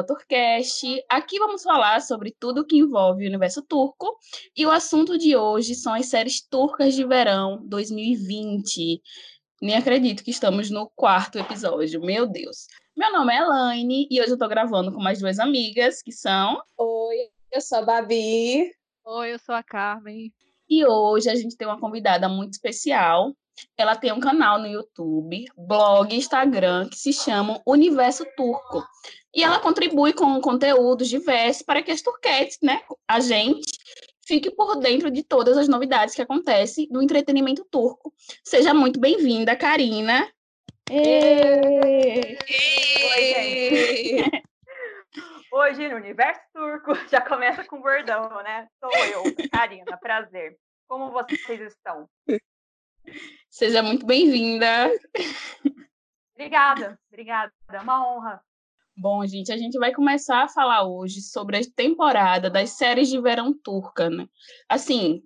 ao Turcast. Aqui vamos falar sobre tudo que envolve o universo turco. E o assunto de hoje são as séries turcas de verão 2020. Nem acredito que estamos no quarto episódio, meu Deus. Meu nome é Elaine e hoje eu tô gravando com mais duas amigas, que são. Oi, eu sou a Babi. Oi, eu sou a Carmen. E hoje a gente tem uma convidada muito especial. Ela tem um canal no YouTube, blog, Instagram, que se chama Universo Turco. E ela contribui com conteúdos diversos para que as turquetes, né, a gente, fique por dentro de todas as novidades que acontecem no entretenimento turco. Seja muito bem-vinda, Karina. Oi, gente. Hoje, no Universo Turco, já começa com bordão, né? Sou eu, Karina, prazer. Como vocês estão? Seja muito bem-vinda. Obrigada, obrigada. É uma honra. Bom, gente, a gente vai começar a falar hoje sobre a temporada das séries de verão turca, né? Assim,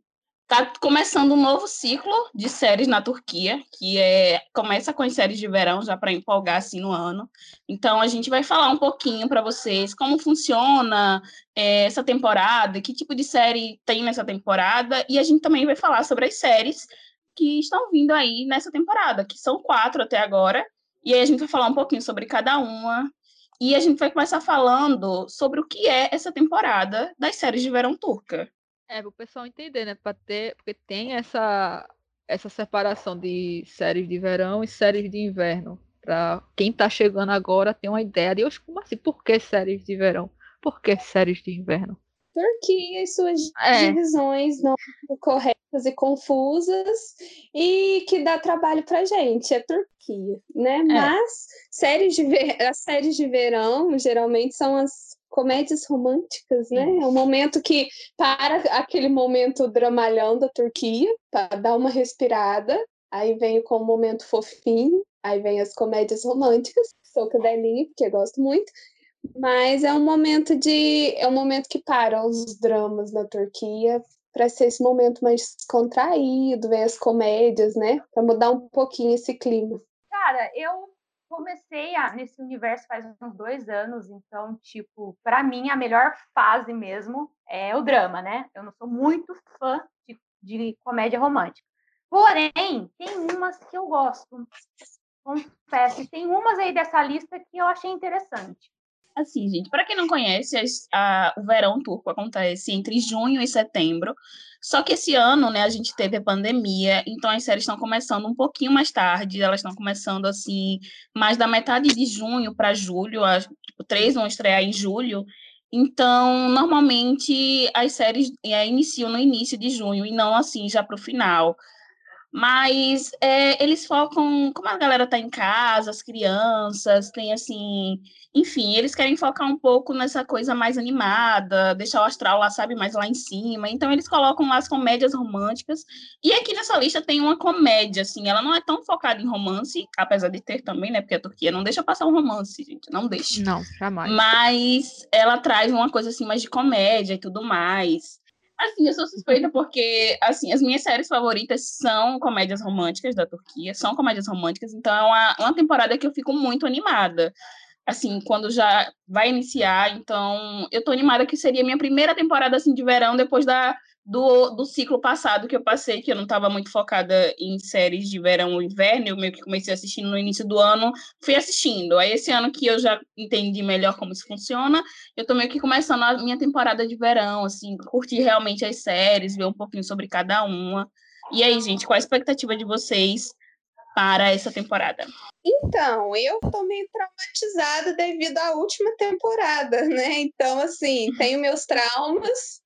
tá começando um novo ciclo de séries na Turquia, que é começa com as séries de verão já para empolgar assim no ano. Então a gente vai falar um pouquinho para vocês como funciona é, essa temporada, que tipo de série tem nessa temporada e a gente também vai falar sobre as séries que estão vindo aí nessa temporada, que são quatro até agora. E aí a gente vai falar um pouquinho sobre cada uma. E a gente vai começar falando sobre o que é essa temporada das séries de verão turca. É, para o pessoal entender, né? Ter, porque tem essa, essa separação de séries de verão e séries de inverno. Para quem está chegando agora ter uma ideia de, como assim, por que séries de verão? Por que séries de inverno? Turquia e suas é. divisões não corretas e confusas e que dá trabalho pra gente, é Turquia, né? É. Mas séries de ver... as séries de verão geralmente são as comédias românticas, né? É um momento que para aquele momento dramalhão da Turquia, para dar uma respirada, aí vem com o momento fofinho, aí vem as comédias românticas, sou cadelinha, porque gosto muito, mas é um momento de é um momento que para os dramas na Turquia para ser esse momento mais contraído, ver as comédias, né? Para mudar um pouquinho esse clima. Cara, eu comecei a, nesse universo faz uns dois anos, então, tipo, para mim a melhor fase mesmo é o drama, né? Eu não sou muito fã de, de comédia romântica. Porém, tem umas que eu gosto. Confesso, tem umas aí dessa lista que eu achei interessante. Assim, gente, para quem não conhece, a, o verão turco acontece entre junho e setembro. Só que esse ano, né, a gente teve a pandemia, então as séries estão começando um pouquinho mais tarde, elas estão começando assim, mais da metade de junho para julho, as tipo, três vão estrear em julho. Então, normalmente as séries é, iniciam no início de junho e não assim já para o final. Mas é, eles focam, como a galera tá em casa, as crianças, tem assim, enfim, eles querem focar um pouco nessa coisa mais animada, deixar o astral lá, sabe, mais lá em cima. Então eles colocam lá as comédias românticas. E aqui nessa lista tem uma comédia, assim, ela não é tão focada em romance, apesar de ter também, né, porque a Turquia não deixa passar um romance, gente, não deixa. Não, jamais. Mas ela traz uma coisa assim mais de comédia e tudo mais. Assim, eu sou suspeita porque, assim, as minhas séries favoritas são comédias românticas da Turquia, são comédias românticas, então é uma, uma temporada que eu fico muito animada. Assim, quando já vai iniciar, então eu tô animada que seria minha primeira temporada, assim, de verão, depois da do, do ciclo passado que eu passei, que eu não estava muito focada em séries de verão ou inverno, eu meio que comecei assistindo no início do ano, fui assistindo. Aí esse ano que eu já entendi melhor como isso funciona, eu tô meio que começando a minha temporada de verão, assim, curtir realmente as séries, ver um pouquinho sobre cada uma. E aí, gente, qual a expectativa de vocês para essa temporada? Então, eu tô meio traumatizada devido à última temporada, né? Então, assim, tenho meus traumas,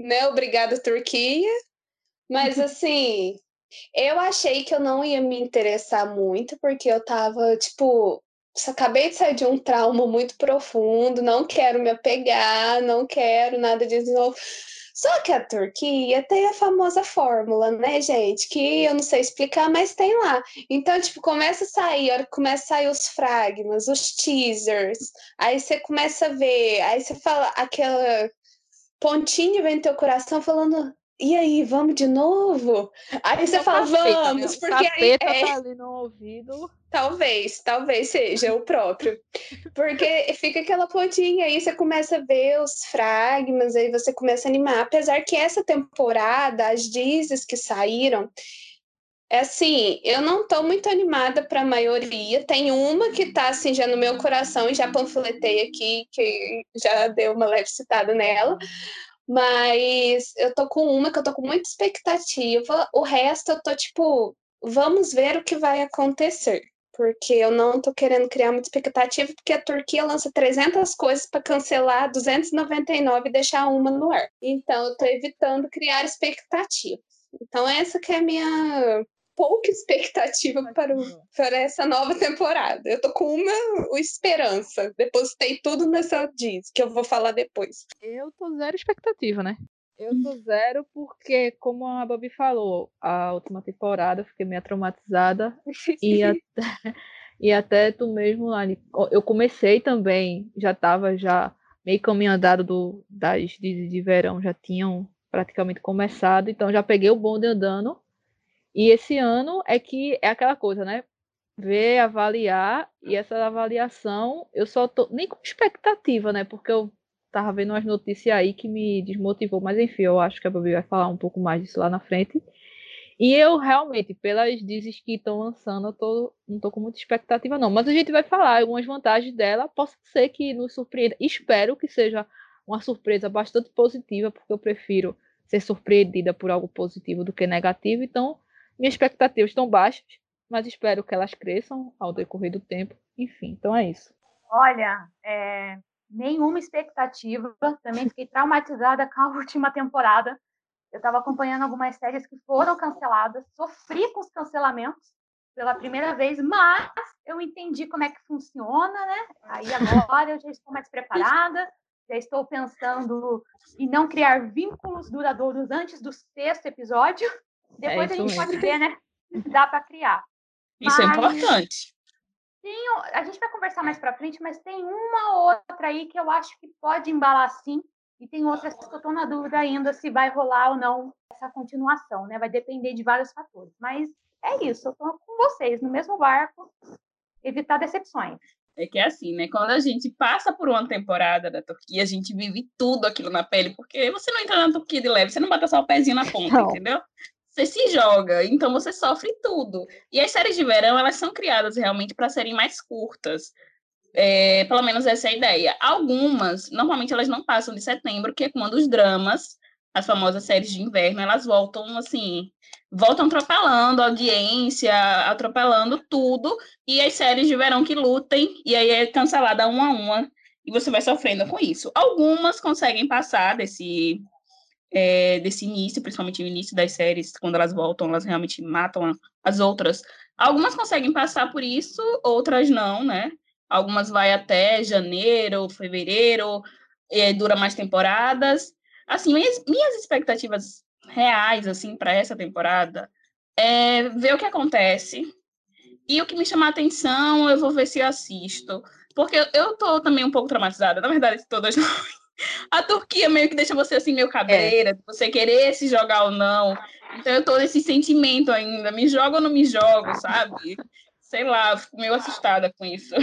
né? Obrigada, Turquia. Mas assim, eu achei que eu não ia me interessar muito, porque eu tava, tipo, acabei de sair de um trauma muito profundo, não quero me apegar, não quero nada disso de novo. Só que a Turquia tem a famosa fórmula, né, gente? Que eu não sei explicar, mas tem lá. Então, tipo, começa a sair, a hora que começa a sair os fragmentos, os teasers, aí você começa a ver, aí você fala aquela pontinho vem no teu coração falando: e aí, vamos de novo? Aí você fala, capeta, né? vamos, porque aí. É... Tá ali no ouvido. Talvez, talvez seja o próprio. Porque fica aquela pontinha, aí você começa a ver os fragmas, aí você começa a animar. Apesar que essa temporada, as dizes que saíram, é assim, eu não tô muito animada para a maioria. Tem uma que tá assim já no meu coração e já panfletei aqui, que já deu uma leve citada nela. Mas eu tô com uma que eu tô com muita expectativa. O resto eu tô tipo, vamos ver o que vai acontecer. Porque eu não tô querendo criar muita expectativa, porque a Turquia lança 300 coisas para cancelar 299 e deixar uma no ar. Então eu tô evitando criar expectativas. Então essa que é a minha pouca expectativa para, o, para essa nova temporada. Eu tô com uma esperança. Depositei tudo nessa diz, que eu vou falar depois. Eu tô zero expectativa, né? Eu tô zero porque, como a Babi falou, a última temporada eu fiquei meio traumatizada. e, até, e até tu mesmo, Lani, eu comecei também, já tava já meio caminho andado do, das de, de verão, já tinham praticamente começado, então já peguei o bonde andando e esse ano é que é aquela coisa, né? Ver, avaliar, e essa avaliação eu só tô nem com expectativa, né? Porque eu tava vendo umas notícias aí que me desmotivou, mas enfim, eu acho que a Babi vai falar um pouco mais disso lá na frente. E eu realmente, pelas dizes que estão lançando, eu tô, não tô com muita expectativa, não. Mas a gente vai falar algumas vantagens dela. Posso ser que nos surpreenda. Espero que seja uma surpresa bastante positiva, porque eu prefiro ser surpreendida por algo positivo do que negativo. Então, minhas expectativas estão baixas, mas espero que elas cresçam ao decorrer do tempo. Enfim, então é isso. Olha, é, nenhuma expectativa. Também fiquei traumatizada com a última temporada. Eu estava acompanhando algumas séries que foram canceladas, sofri com os cancelamentos pela primeira vez, mas eu entendi como é que funciona, né? Aí agora eu já estou mais preparada, já estou pensando em não criar vínculos duradouros antes do sexto episódio. Depois é a gente mesmo. pode ver, né? Se dá para criar. Isso é mas... é importante. Tem, a gente vai conversar mais para frente, mas tem uma outra aí que eu acho que pode embalar sim, e tem outras que eu estou na dúvida ainda se vai rolar ou não essa continuação, né? Vai depender de vários fatores. Mas é isso, eu estou com vocês no mesmo barco, evitar decepções. É que é assim, né? Quando a gente passa por uma temporada da Turquia, a gente vive tudo aquilo na pele, porque você não entra na Turquia de leve, você não bota só o pezinho na ponta, não. entendeu? Você se joga, então você sofre tudo. E as séries de verão, elas são criadas realmente para serem mais curtas. É, pelo menos essa é a ideia. Algumas, normalmente elas não passam de setembro, que é quando os dramas, as famosas séries de inverno, elas voltam assim, voltam atropelando a audiência, atropelando tudo, e as séries de verão que lutem, e aí é cancelada uma a uma, e você vai sofrendo com isso. Algumas conseguem passar desse é, desse início, principalmente o início das séries, quando elas voltam, elas realmente matam as outras. Algumas conseguem passar por isso, outras não, né? Algumas vai até janeiro, fevereiro, é, dura mais temporadas. Assim, minhas, minhas expectativas reais, assim, para essa temporada é ver o que acontece. E o que me chama a atenção, eu vou ver se eu assisto. Porque eu, tô também um pouco traumatizada, na verdade, todas nós a Turquia meio que deixa você assim, meio cabreira, é. você querer se jogar ou não. Então eu tô nesse sentimento ainda, me jogo ou não me jogo, sabe? Sei lá, fico meio assustada com isso.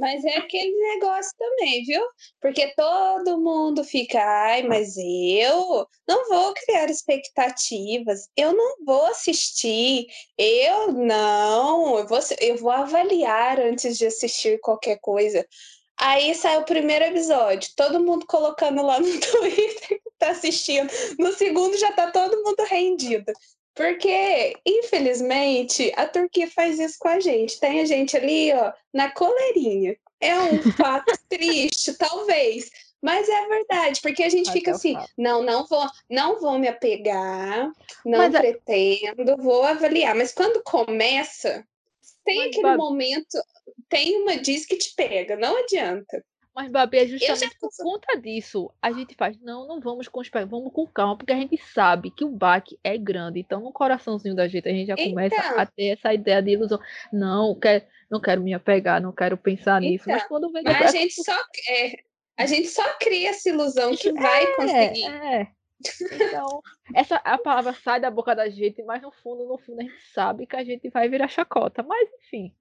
Mas é aquele negócio também, viu? Porque todo mundo fica, ai, mas eu não vou criar expectativas, eu não vou assistir, eu não, eu vou, eu vou avaliar antes de assistir qualquer coisa. Aí sai o primeiro episódio, todo mundo colocando lá no Twitter que tá assistindo. No segundo já tá todo mundo rendido. Porque, infelizmente, a Turquia faz isso com a gente. Tem a gente ali, ó, na coleirinha. É um fato triste, talvez. Mas é verdade, porque a gente fica assim, não, não vou, não vou me apegar, não mas é pretendo, vou avaliar. Mas quando começa, tem mas, aquele momento, tem uma diz que te pega, não adianta. Mas, Babi, é justamente por conta disso. A gente faz, não, não vamos com vamos com calma, porque a gente sabe que o baque é grande. Então, no coraçãozinho da gente, a gente já começa então, a ter essa ideia de ilusão. Não, quer, não quero me apegar, não quero pensar então, nisso. Mas quando vem. Mas a gente só. É, a gente só cria essa ilusão que vai é, conseguir. É. Então, essa a palavra sai da boca da gente, mas no fundo, no fundo, a gente sabe que a gente vai virar chacota. Mas, enfim.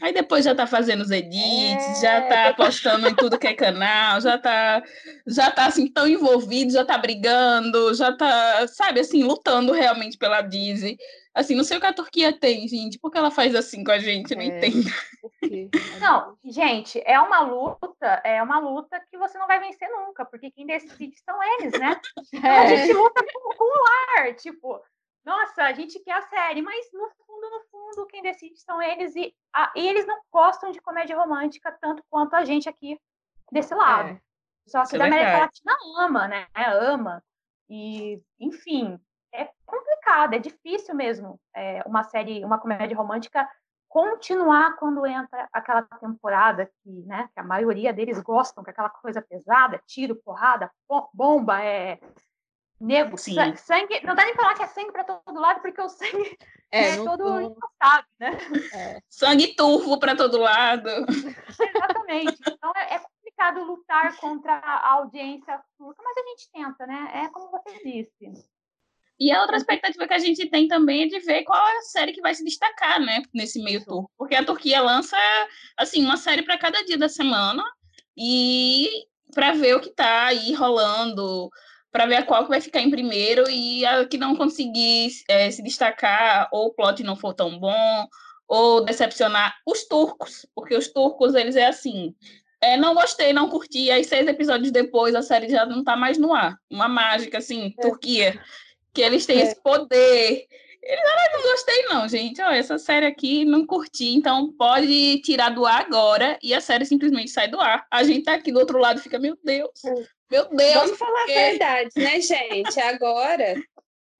Aí depois já tá fazendo os edits, é... já tá postando em tudo que é canal, já tá, já tá assim tão envolvido, já tá brigando, já tá, sabe, assim, lutando realmente pela Disney. Assim, não sei o que a Turquia tem, gente, por que ela faz assim com a gente, não é... entendo. Não, gente, é uma luta, é uma luta que você não vai vencer nunca, porque quem decide são eles, né? É. A gente luta com, com o lar, tipo, nossa, a gente quer a série, mas no fundo, no fundo, quem decide são eles e, a, e eles não gostam de comédia romântica tanto quanto a gente aqui desse lado. É. Só que da América Latina ama, né? Ama. E, enfim, é complicado, é difícil mesmo é, uma série, uma comédia romântica continuar quando entra aquela temporada que, né, que a maioria deles gostam, que é aquela coisa pesada, tiro, porrada, bomba, é nego, Sim. sangue, não dá nem falar que é sangue para todo lado, porque o sangue é, é todo não... né? É. Sangue turvo para todo lado. Exatamente. Então é, é, complicado lutar contra a audiência turca, mas a gente tenta, né? É como você disse. E a outra expectativa que a gente tem também é de ver qual é a série que vai se destacar, né, nesse meio turco. Porque a Turquia lança, assim, uma série para cada dia da semana e para ver o que está aí rolando, para ver qual que vai ficar em primeiro e a que não conseguir é, se destacar, ou o plot não for tão bom, ou decepcionar os turcos, porque os turcos, eles é assim, é, não gostei, não curti, aí seis episódios depois a série já não tá mais no ar. Uma mágica, assim, é. Turquia, que eles têm é. esse poder. Eles, ah, não gostei não, gente, ó, essa série aqui não curti, então pode tirar do ar agora, e a série simplesmente sai do ar. A gente tá aqui do outro lado fica, meu Deus, é. Meu Deus! Vamos falar a verdade, né, gente? Agora,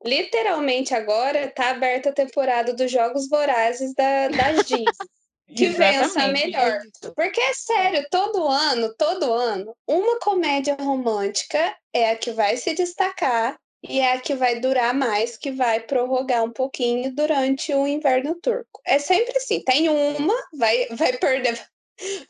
literalmente agora, tá aberta a temporada dos Jogos Vorazes da, das Disney. que vença melhor. Porque é sério, todo ano, todo ano, uma comédia romântica é a que vai se destacar e é a que vai durar mais, que vai prorrogar um pouquinho durante o inverno turco. É sempre assim, tem uma, vai, vai perder,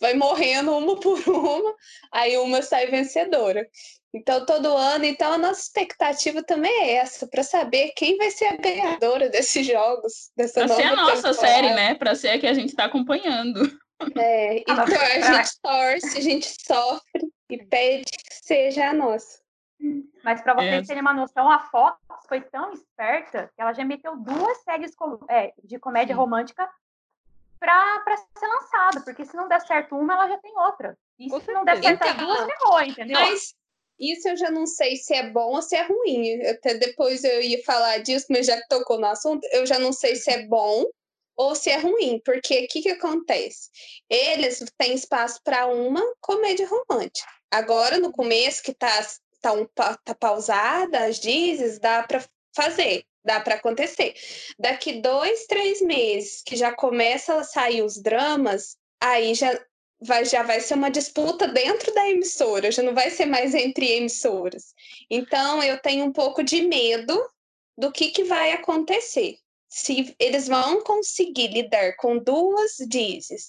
vai morrendo uma por uma, aí uma sai vencedora. Então, todo ano, então a nossa expectativa também é essa, para saber quem vai ser a ganhadora desses jogos, dessa pra ser a nossa temporada. série, né? Para ser a que a gente está acompanhando. É, então a gente torce, a gente sofre e pede que seja a nossa. Mas para vocês é. terem uma noção, a Fox foi tão esperta que ela já meteu duas séries é, de comédia Sim. romântica para ser lançada, porque se não der certo uma, ela já tem outra. E se não der certo então, as duas, ferrou, entendeu? Mas isso eu já não sei se é bom ou se é ruim. Até depois eu ia falar disso, mas já que tocou no assunto, eu já não sei se é bom ou se é ruim, porque o que, que acontece? Eles têm espaço para uma comédia romântica. Agora, no começo, que tá, tá, um, tá pausada, as dizes, dá para fazer dá para acontecer. Daqui dois, três meses, que já começa a sair os dramas, aí já vai, já vai ser uma disputa dentro da emissora, já não vai ser mais entre emissoras. Então, eu tenho um pouco de medo do que, que vai acontecer. Se eles vão conseguir lidar com duas dizes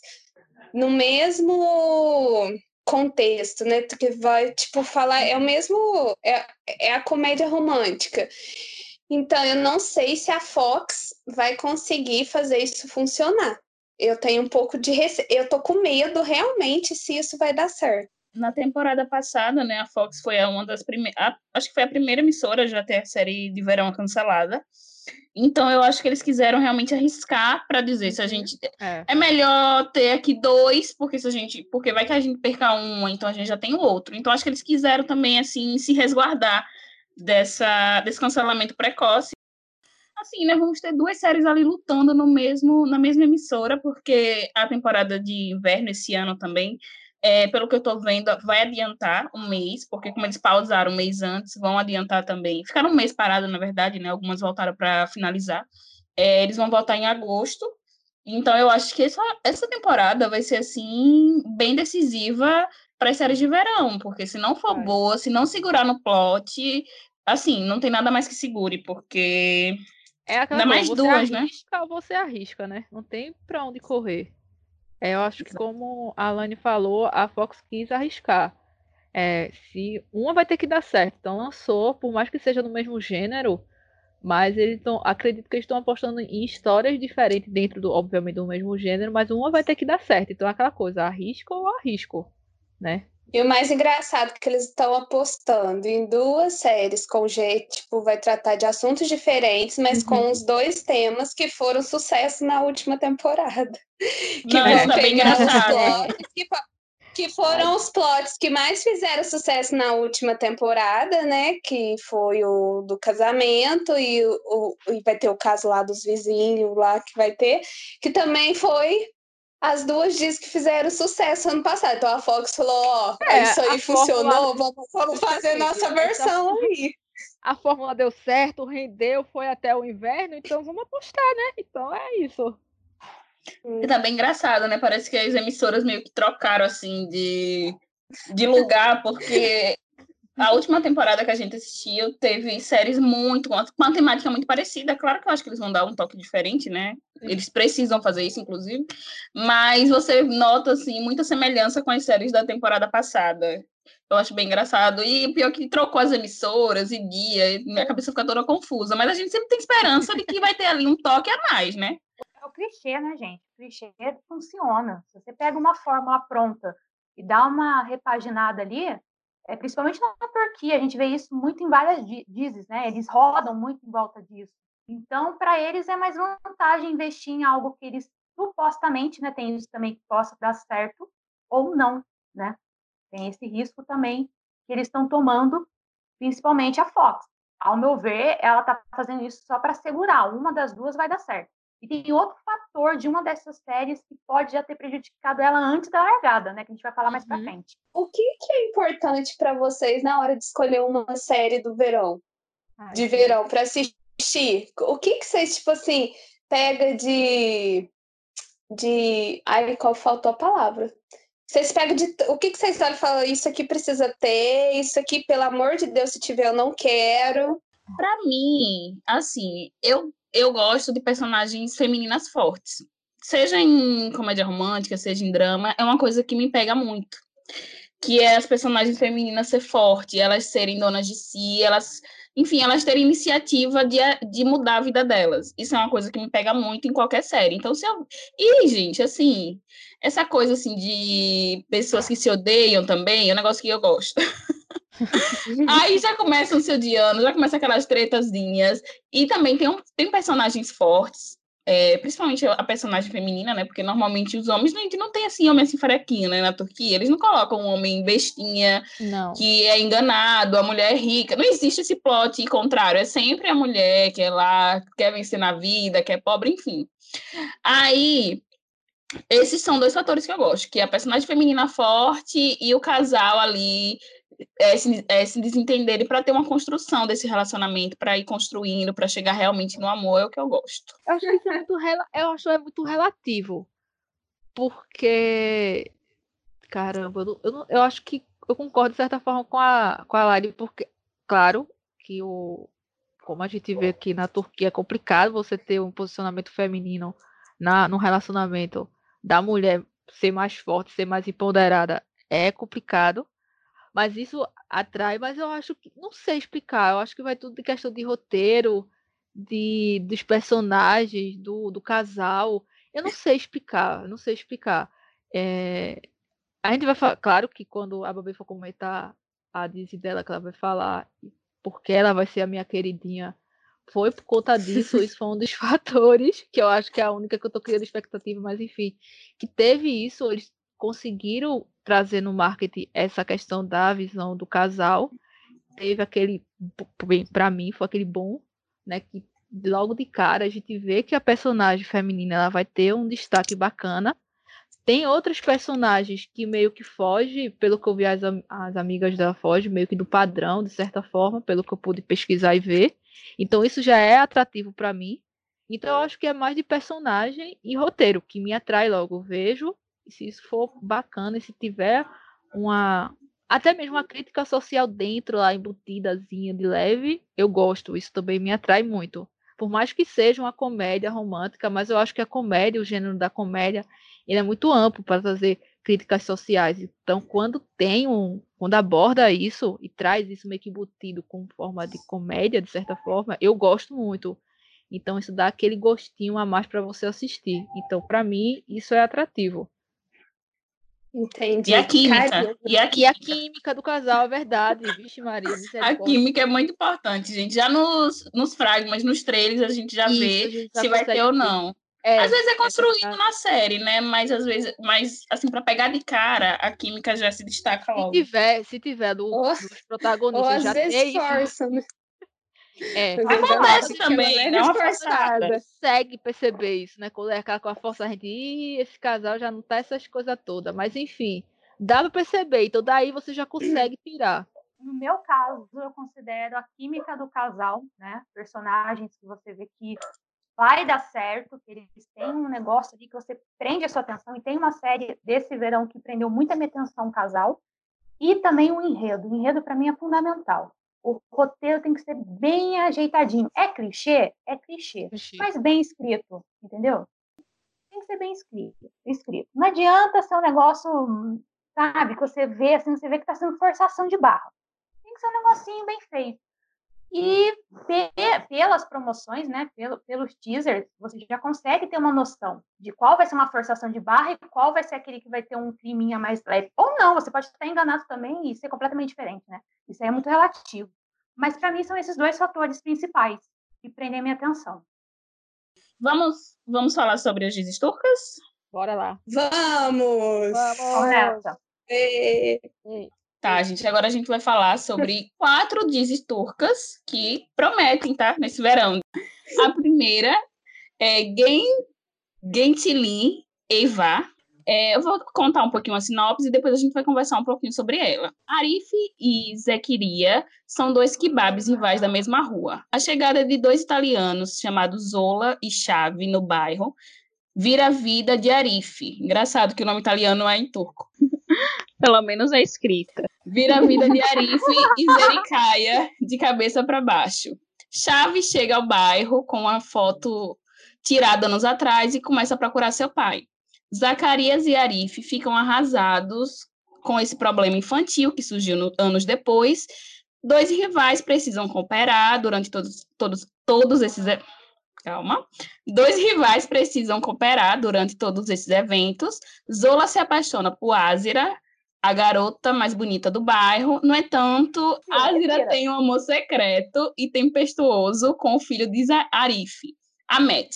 no mesmo contexto, né? Que vai, tipo, falar, é o mesmo, é, é a comédia romântica. Então, eu não sei se a Fox vai conseguir fazer isso funcionar. Eu tenho um pouco de rece... eu tô com medo realmente se isso vai dar certo. Na temporada passada, né, a Fox foi uma das primeiras, acho que foi a primeira emissora já ter a série de verão cancelada. Então eu acho que eles quiseram realmente arriscar para dizer se a gente é. é. melhor ter aqui dois, porque se a gente, porque vai que a gente perca um, então a gente já tem o outro. Então acho que eles quiseram também assim se resguardar dessa, desse cancelamento precoce. Assim, né, vamos ter duas séries ali lutando no mesmo, na mesma emissora, porque a temporada de inverno esse ano também, é, pelo que eu estou vendo, vai adiantar um mês, porque como eles pausaram um mês antes, vão adiantar também. Ficaram um mês parado, na verdade, né? Algumas voltaram para finalizar. É, eles vão voltar em agosto. Então, eu acho que essa, essa temporada vai ser, assim, bem decisiva para as séries de verão, porque se não for é. boa, se não segurar no plot, assim, não tem nada mais que segure, porque. É aquela Ainda mais duas, né? arrisca, né? Você arrisca, né? Não tem para onde correr. É, eu acho que, como a Alane falou, a Fox quis arriscar. é, se uma vai ter que dar certo. Então lançou, por mais que seja no mesmo gênero, mas eles estão, acredito que eles estão apostando em histórias diferentes dentro do, obviamente, do mesmo gênero, mas uma vai ter que dar certo. Então é aquela coisa, arrisco ou arrisco, né? E o mais engraçado é que eles estão apostando em duas séries com jeito, tipo, vai tratar de assuntos diferentes, mas uhum. com os dois temas que foram sucesso na última temporada. Que Não, vão tá pegar os que, que foram os plots que mais fizeram sucesso na última temporada, né? Que foi o do casamento e, o, e vai ter o caso lá dos vizinhos lá que vai ter, que também foi as duas dias que fizeram sucesso ano passado. Então a Fox falou: Ó, oh, é, isso aí funcionou, vamos, vamos fazer nossa versão aí. A fórmula deu certo, rendeu, foi até o inverno, então vamos apostar, né? Então é isso. E tá bem engraçado, né? Parece que as emissoras meio que trocaram assim de, de lugar, porque a última temporada que a gente assistiu teve séries muito com uma temática muito parecida. Claro que eu acho que eles vão dar um toque diferente, né? Eles precisam fazer isso, inclusive. Mas você nota assim muita semelhança com as séries da temporada passada. Eu acho bem engraçado. E pior que trocou as emissoras e dia, minha cabeça fica toda confusa. Mas a gente sempre tem esperança de que vai ter ali um toque a mais, né? É o clichê, né, gente? O clichê funciona. Se você pega uma fórmula pronta e dá uma repaginada ali, é, principalmente na Turquia, a gente vê isso muito em várias dizes, né? Eles rodam muito em volta disso. Então, para eles é mais vantagem investir em algo que eles supostamente, né, tem isso também que possa dar certo ou não, né? Tem esse risco também que eles estão tomando, principalmente a Fox. Ao meu ver, ela está fazendo isso só para segurar. Uma das duas vai dar certo. E tem outro fator de uma dessas séries que pode já ter prejudicado ela antes da largada, né? Que a gente vai falar mais uhum. pra frente. O que, que é importante para vocês na hora de escolher uma série do verão? Ai, de verão para assistir? O que, que vocês, tipo assim, pega de. de. Ai, qual faltou a palavra? Vocês pegam de. O que, que vocês olham e falam, isso aqui precisa ter, isso aqui, pelo amor de Deus, se tiver, eu não quero. Para mim, assim, eu eu gosto de personagens femininas fortes. Seja em comédia romântica, seja em drama, é uma coisa que me pega muito. Que é as personagens femininas ser fortes, elas serem donas de si, elas, enfim, elas terem iniciativa de, de mudar a vida delas. Isso é uma coisa que me pega muito em qualquer série. Então, se eu. E, gente, assim, essa coisa assim de pessoas que se odeiam também é um negócio que eu gosto. Aí já começam se odiando, já começa aquelas tretazinhas. E também tem, um, tem personagens fortes, é, principalmente a personagem feminina, né? Porque normalmente os homens, a gente não tem assim homem assim farequinho, né? Na Turquia, eles não colocam um homem bestinha não. que é enganado, a mulher é rica. Não existe esse plot contrário, é sempre a mulher que é lá, quer vencer na vida, que é pobre, enfim. Aí esses são dois fatores que eu gosto, que é a personagem feminina forte e o casal ali é, se, é, se desentenderem para ter uma construção desse relacionamento, para ir construindo, para chegar realmente no amor, é o que eu gosto. Eu acho que isso é muito, eu acho é muito relativo. Porque. Caramba, eu, eu, eu, acho que eu concordo de certa forma com a, com a Lari, porque, claro, que o. Como a gente vê aqui na Turquia, é complicado você ter um posicionamento feminino na, no relacionamento da mulher ser mais forte, ser mais empoderada. É complicado. Mas isso atrai, mas eu acho que não sei explicar. Eu acho que vai tudo de questão de roteiro, de dos personagens, do, do casal. Eu não sei explicar, não sei explicar. É, a gente vai falar, claro que quando a Babi for comentar a Dizzy dela, que ela vai falar porque ela vai ser a minha queridinha, foi por conta disso, isso foi um dos fatores, que eu acho que é a única que eu tô criando expectativa, mas enfim, que teve isso, eles conseguiram trazer no marketing essa questão da visão do casal. Teve aquele, para mim, foi aquele bom, né? Que logo de cara a gente vê que a personagem feminina ela vai ter um destaque bacana. Tem outros personagens que meio que foge, pelo que eu vi as, as amigas dela foge, meio que do padrão, de certa forma, pelo que eu pude pesquisar e ver. Então isso já é atrativo para mim. Então eu acho que é mais de personagem e roteiro que me atrai logo. Eu vejo se isso for bacana, e se tiver uma até mesmo uma crítica social dentro lá embutidazinha de leve, eu gosto, isso também me atrai muito. Por mais que seja uma comédia romântica, mas eu acho que a comédia, o gênero da comédia, ele é muito amplo para trazer críticas sociais. Então, quando tem um, quando aborda isso e traz isso meio que embutido com forma de comédia, de certa forma, eu gosto muito. Então isso dá aquele gostinho a mais para você assistir. Então, para mim, isso é atrativo. Entendi. E a química. E a, e a química do casal, é verdade. Vixe, Maria. A química é muito importante, gente. Já nos, nos fragmas, nos trailers, a gente já Isso, vê gente já se vai ter ou não. É, às vezes é construído é na série, né? Mas às vezes, mas assim, para pegar de cara, a química já se destaca logo. Se tiver, se tiver do, dos protagonistas, ou já às vezes força, né? É, acontece também, não é forçada. Consegue perceber isso, né? Quando é com a força, a gente, Ih, esse casal já não tá essas coisas todas. Mas enfim, dá pra perceber. Então daí você já consegue tirar. No meu caso, eu considero a química do casal, né? Personagens que você vê que vai dar certo, que eles têm um negócio ali que você prende a sua atenção. E tem uma série desse verão que prendeu muita minha atenção, um casal. E também o enredo. O enredo, para mim, é fundamental. O roteiro tem que ser bem ajeitadinho. É clichê? É clichê. clichê. Mas bem escrito, entendeu? Tem que ser bem escrito. escrito. Não adianta ser um negócio, sabe, que você vê, assim, você vê que está sendo forçação de barra. Tem que ser um negocinho bem feito. E pelas promoções, né, pelo, pelos teasers, você já consegue ter uma noção de qual vai ser uma forçação de barra e qual vai ser aquele que vai ter um climinha mais leve. Ou não, você pode estar enganado também e ser completamente diferente, né? Isso aí é muito relativo. Mas para mim são esses dois fatores principais que prendem a minha atenção. Vamos, vamos falar sobre as dizes turcas? Bora lá. Vamos! Vamos nessa. E... Tá, gente, agora a gente vai falar sobre quatro dizes turcas que prometem, tá? Nesse verão. A primeira é Gen, Gentilin Eva. É, eu vou contar um pouquinho a sinopse e depois a gente vai conversar um pouquinho sobre ela. Arif e Zequiria são dois kebabs rivais da mesma rua. A chegada de dois italianos chamados Zola e Chave no bairro vira a vida de Arif. Engraçado que o nome italiano é em turco. Pelo menos é escrita. Vira a vida de Arif e Zericaia de cabeça para baixo. Chave chega ao bairro com uma foto tirada anos atrás e começa a procurar seu pai. Zacarias e Arif ficam arrasados com esse problema infantil que surgiu no, anos depois. Dois rivais precisam cooperar durante todos, todos, todos esses. Calma. Dois rivais precisam cooperar durante todos esses eventos. Zola se apaixona por Azira, a garota mais bonita do bairro. No entanto, Azira tem um amor secreto e tempestuoso com o filho de Arif, Amet,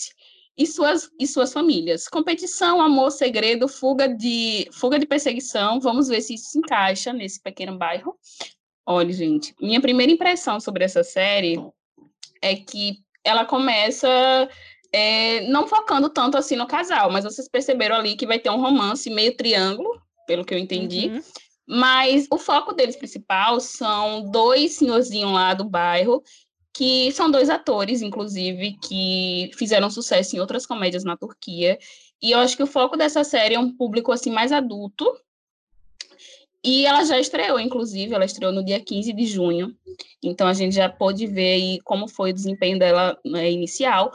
e suas, e suas famílias. Competição, amor, segredo, fuga de, fuga de perseguição. Vamos ver se isso se encaixa nesse pequeno bairro. Olha, gente, minha primeira impressão sobre essa série é que ela começa é, não focando tanto assim no casal, mas vocês perceberam ali que vai ter um romance meio triângulo, pelo que eu entendi. Uhum. Mas o foco deles principal são dois senhorzinhos lá do bairro, que são dois atores, inclusive, que fizeram sucesso em outras comédias na Turquia. E eu acho que o foco dessa série é um público assim mais adulto. E ela já estreou, inclusive, ela estreou no dia 15 de junho. Então a gente já pôde ver aí como foi o desempenho dela né, inicial.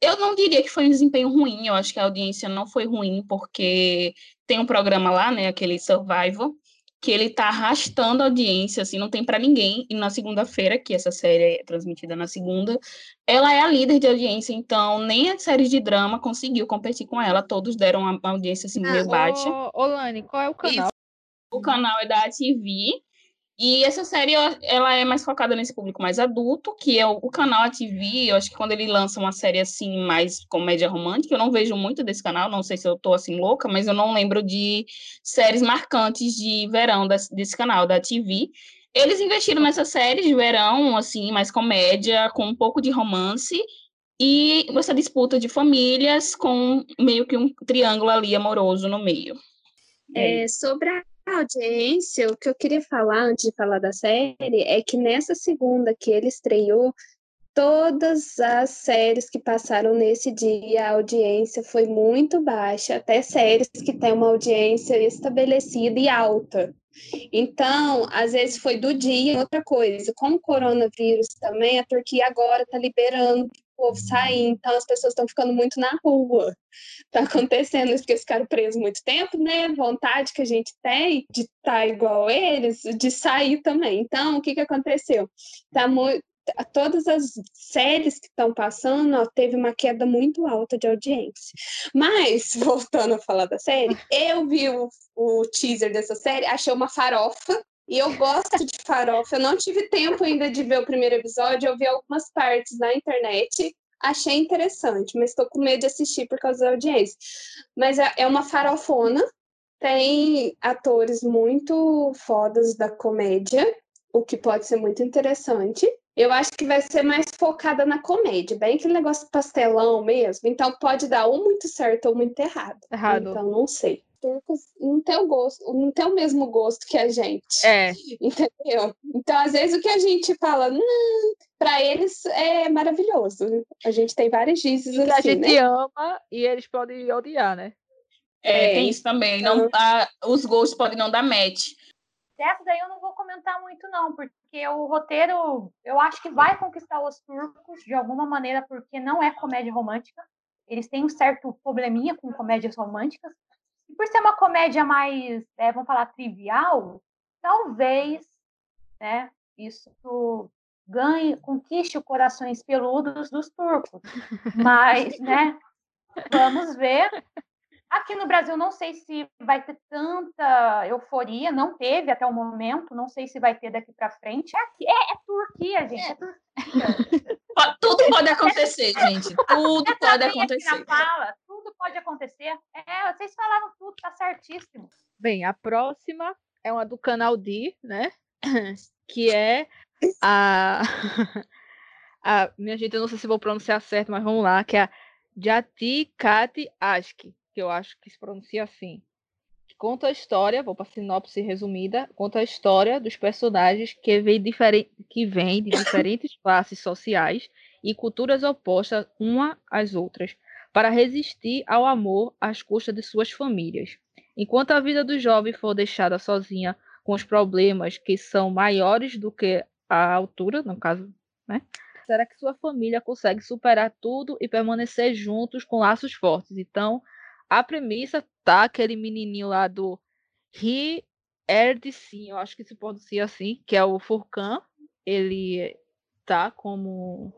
Eu não diria que foi um desempenho ruim, eu acho que a audiência não foi ruim, porque tem um programa lá, né, aquele Survival, que ele tá arrastando a audiência, assim, não tem para ninguém. E na segunda-feira, que essa série é transmitida na segunda, ela é a líder de audiência, então nem a série de drama conseguiu competir com ela, todos deram uma audiência assim meio ah, baixa. Ô, Lani, qual é o canal? O canal é da TV, e essa série, ela é mais focada nesse público mais adulto, que é o, canal TV. Eu acho que quando ele lança uma série assim, mais comédia romântica, eu não vejo muito desse canal, não sei se eu tô assim louca, mas eu não lembro de séries marcantes de verão desse, desse canal, da TV. Eles investiram nessa série de verão, assim, mais comédia, com um pouco de romance, e essa disputa de famílias com meio que um triângulo ali amoroso no meio. É, sobre a audiência, o que eu queria falar antes de falar da série é que nessa segunda que ele estreou, todas as séries que passaram nesse dia, a audiência foi muito baixa, até séries que têm uma audiência estabelecida e alta. Então, às vezes foi do dia outra coisa. Como o coronavírus também, a Turquia agora está liberando povo sair, então as pessoas estão ficando muito na rua. Tá acontecendo isso porque ficaram presos muito tempo, né? Vontade que a gente tem de estar tá igual eles, de sair também. Então, o que, que aconteceu? Tá muito, todas as séries que estão passando, ó, teve uma queda muito alta de audiência. Mas, voltando a falar da série, eu vi o, o teaser dessa série, achei uma farofa. E eu gosto de farofa. Eu não tive tempo ainda de ver o primeiro episódio, eu vi algumas partes na internet. Achei interessante, mas estou com medo de assistir por causa da audiência. Mas é, é uma farofona, tem atores muito fodas da comédia, o que pode ser muito interessante. Eu acho que vai ser mais focada na comédia, bem aquele negócio pastelão mesmo. Então pode dar ou muito certo ou muito errado. Errado. Então não sei. Turcos não tem o gosto, não tem o mesmo gosto que a gente. É. Entendeu? Então, às vezes, o que a gente fala, hum, para eles é maravilhoso. A gente tem várias dizes assim. a gente né? ama e eles podem odiar, né? É, é. tem isso também. Não, ah, os gostos podem não dar match. Dessa daí eu não vou comentar muito, não, porque o roteiro eu acho que vai conquistar os turcos de alguma maneira, porque não é comédia romântica. Eles têm um certo probleminha com comédias românticas. E por ser uma comédia mais, é, vamos falar, trivial, talvez né, isso ganhe, conquiste os corações peludos dos turcos. Mas, né, vamos ver. Aqui no Brasil, não sei se vai ter tanta euforia, não teve até o momento, não sei se vai ter daqui para frente. É, é, é, Turquia, gente, é Turquia. tudo pode acontecer, gente. Tudo pode acontecer. Fala, tudo pode acontecer. É, vocês falaram tudo, tá certíssimo. Bem, a próxima é uma do canal D, né? Que é a. a minha gente, eu não sei se vou pronunciar certo, mas vamos lá, que é a Jati Kati Aski que eu acho que se pronuncia assim. Conta a história, vou para a sinopse resumida, conta a história dos personagens que vêm que vem de diferentes classes sociais e culturas opostas uma às outras, para resistir ao amor às custas de suas famílias. Enquanto a vida do jovem for deixada sozinha com os problemas que são maiores do que a altura, no caso, né? Será que sua família consegue superar tudo e permanecer juntos com laços fortes? Então, a premissa tá aquele menininho lá do He Sim, eu acho que se pronuncia assim, que é o Furkan. Ele tá como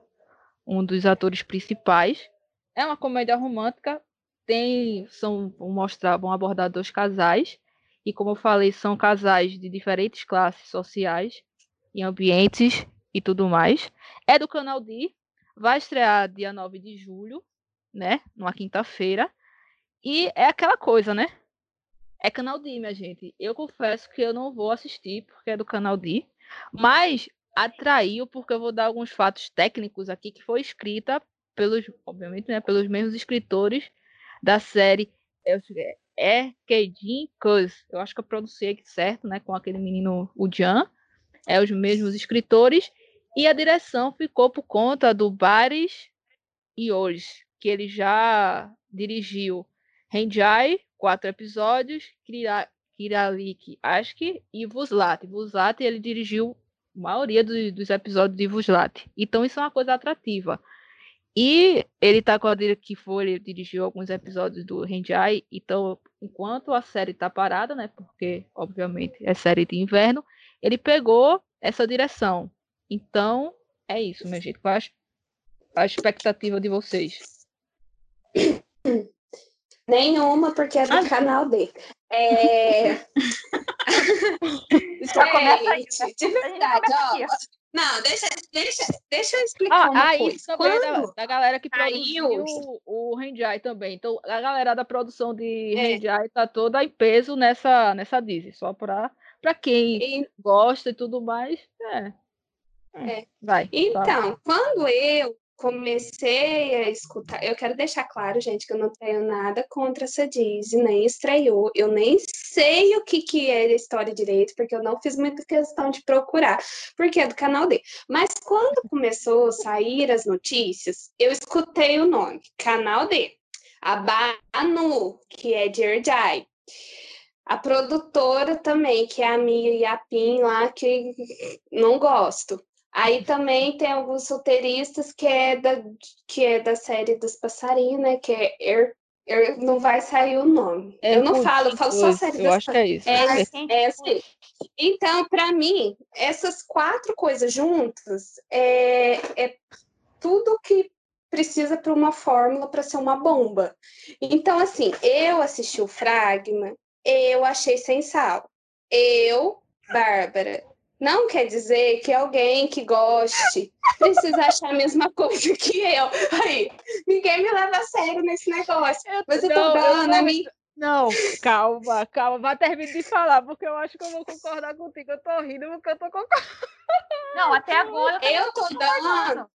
um dos atores principais. É uma comédia romântica, tem são vão mostrar, vão abordar dois casais e como eu falei, são casais de diferentes classes sociais e ambientes e tudo mais. É do canal D, vai estrear dia 9 de julho, né, numa quinta-feira. E é aquela coisa, né? É canal D, minha gente. Eu confesso que eu não vou assistir porque é do canal D, mas atraiu porque eu vou dar alguns fatos técnicos aqui que foi escrita pelos, obviamente, né, pelos mesmos escritores da série é Kedin Cuz. Eu acho que eu pronunciei certo, né, com aquele menino o Jan. É os mesmos escritores e a direção ficou por conta do Baris e hoje, que ele já dirigiu Renjai, quatro episódios, Kiralik Aski e Vuslat. Vuslat, ele dirigiu a maioria do, dos episódios de Vuslat. Então, isso é uma coisa atrativa. E ele tá com a que foi, ele dirigiu alguns episódios do Renjai, então, enquanto a série tá parada, né, porque, obviamente, é série de inverno, ele pegou essa direção. Então, é isso, minha gente. Qual é a expectativa de vocês? Nenhuma, porque é do ah, canal dele. É... Já começa aí? De verdade, ó. Não, deixa, deixa, deixa eu explicar ah, aí coisa. também Quando... da, da galera que produziu o, o Renjai também. Então, a galera da produção de é. Tá toda em peso nessa, nessa Disney. Só para pra quem e... gosta e tudo mais, é. É. Vai. Então, fala. quando eu comecei a escutar. Eu quero deixar claro, gente, que eu não tenho nada contra essa Disney, nem estreou. Eu nem sei o que, que é a história direito, porque eu não fiz muita questão de procurar, porque é do canal D. Mas quando começou a sair as notícias, eu escutei o nome, Canal D. A Banu, que é de Erdai. A produtora também, que é a Mia Yapin lá, que não gosto. Aí também tem alguns roteiristas que é da, que é da série dos passarinhos, né? Que é Air, Air não vai sair o nome. É eu não falo, eu falo só série Eu acho que é isso. É, é, é assim. Então, para mim, essas quatro coisas juntas é, é tudo que precisa para uma fórmula para ser uma bomba. Então, assim, eu assisti o Fragma, eu achei sem sal. Eu, Bárbara, não quer dizer que alguém que goste precisa achar a mesma coisa que eu. Aí, ninguém me leva a sério nesse negócio. Eu, Mas eu tô dando a mim. Não, calma, calma. Vai terminar de falar, porque eu acho que eu vou concordar contigo. Eu tô rindo porque eu tô concordando. Não, até agora eu, eu tô dando.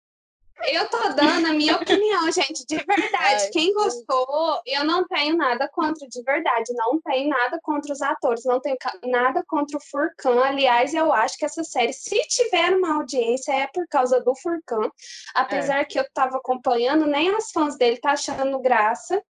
Eu tô dando a minha opinião, gente, de verdade. Ai, Quem gostou, eu não tenho nada contra, de verdade. Não tenho nada contra os atores, não tenho nada contra o Furcan. Aliás, eu acho que essa série, se tiver uma audiência, é por causa do Furcan. Apesar é. que eu tava acompanhando, nem as fãs dele tá achando graça.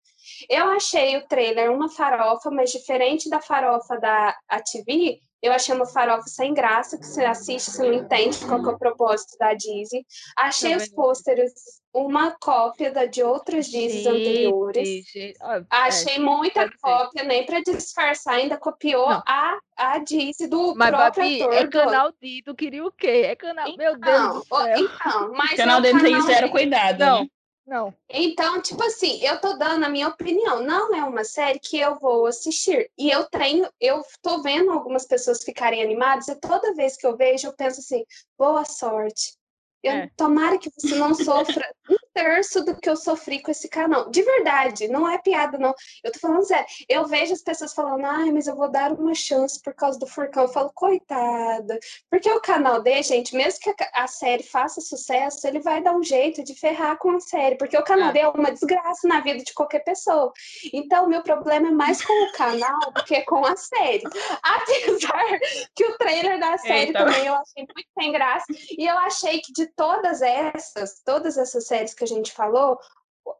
Eu achei o trailer uma farofa, mas diferente da farofa da TV, eu achei uma farofa sem graça, que você assiste, você não entende qual é o propósito da Disney. Achei os pôsteres uma cópia da, de outras Disney anteriores. Gente. É, achei é, muita cópia, nem para disfarçar, ainda copiou a, a Disney do mas, próprio Babi, ator. É canal D, tu queria o quê? É canal. Então, Meu Deus do céu. Então, mas o canal é dele tem zero cuidado. Não. Né? Não. Então, tipo assim, eu tô dando a minha opinião. Não é uma série que eu vou assistir. E eu tenho, eu tô vendo algumas pessoas ficarem animadas, e toda vez que eu vejo, eu penso assim, boa sorte. Eu, é. Tomara que você não sofra um terço do que eu sofri com esse canal. De verdade, não é piada, não. Eu tô falando sério. Eu vejo as pessoas falando, ai, mas eu vou dar uma chance por causa do Furcão. Eu falo, coitada. Porque o canal dele, gente, mesmo que a série faça sucesso, ele vai dar um jeito de ferrar com a série. Porque o canal é. dele é uma desgraça na vida de qualquer pessoa. Então, o meu problema é mais com o canal do que com a série. Apesar que o trailer da série Eita. também eu achei muito sem graça. E eu achei que de todas essas, todas essas séries que a gente falou,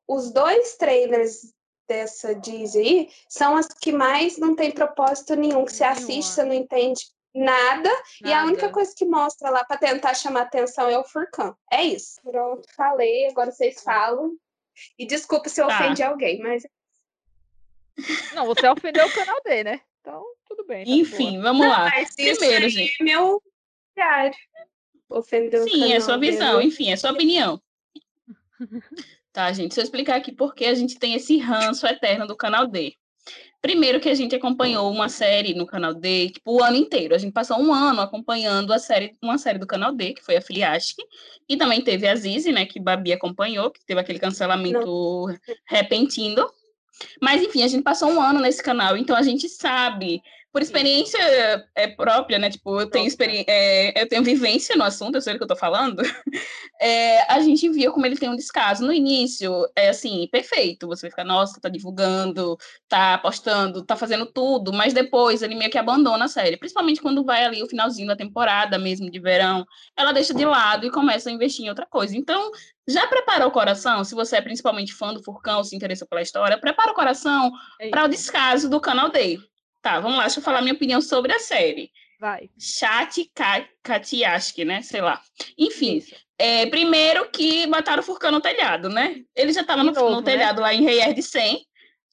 os dois trailers dessa Disney são as que mais não tem propósito nenhum, que você assiste, você não entende nada, nada, e a única coisa que mostra lá para tentar chamar atenção é o Furcão. É isso. Pronto, falei, agora vocês falam. E desculpa se eu tá. ofendi alguém, mas. Não, você ofendeu o canal dele, né? Então, tudo bem. Tá Enfim, vamos lá. Primeiro, gente. É meu diário ofendeu Sim, é sua visão, enfim, é sua opinião. tá, gente, deixa eu explicar aqui por que a gente tem esse ranço eterno do canal D. Primeiro que a gente acompanhou uma série no canal D, tipo, o ano inteiro. A gente passou um ano acompanhando a série, uma série do canal D, que foi a Filiastic, e também teve a Zizi, né, que Babi acompanhou, que teve aquele cancelamento Não. repentino. Mas, enfim, a gente passou um ano nesse canal, então a gente sabe por experiência é, própria, né? Tipo, eu tenho, experi é, eu tenho vivência no assunto, eu sei do que eu tô falando. É, a gente viu como ele tem um descaso. No início, é assim, perfeito. Você vai ficar, nossa, tá divulgando, tá postando, tá fazendo tudo, mas depois ele meio que abandona a série. Principalmente quando vai ali o finalzinho da temporada mesmo de verão, ela deixa de lado e começa a investir em outra coisa. Então, já prepara o coração, se você é principalmente fã do Furcão, se interessa pela história, prepara o coração é para o descaso do canal dele. Tá, vamos lá, deixa eu falar minha opinião sobre a série. Vai. Chat Katiaski, né? Sei lá. Enfim, é, primeiro que mataram o Furcão no telhado, né? Ele já estava no, novo, no né? telhado lá em Rei de 100.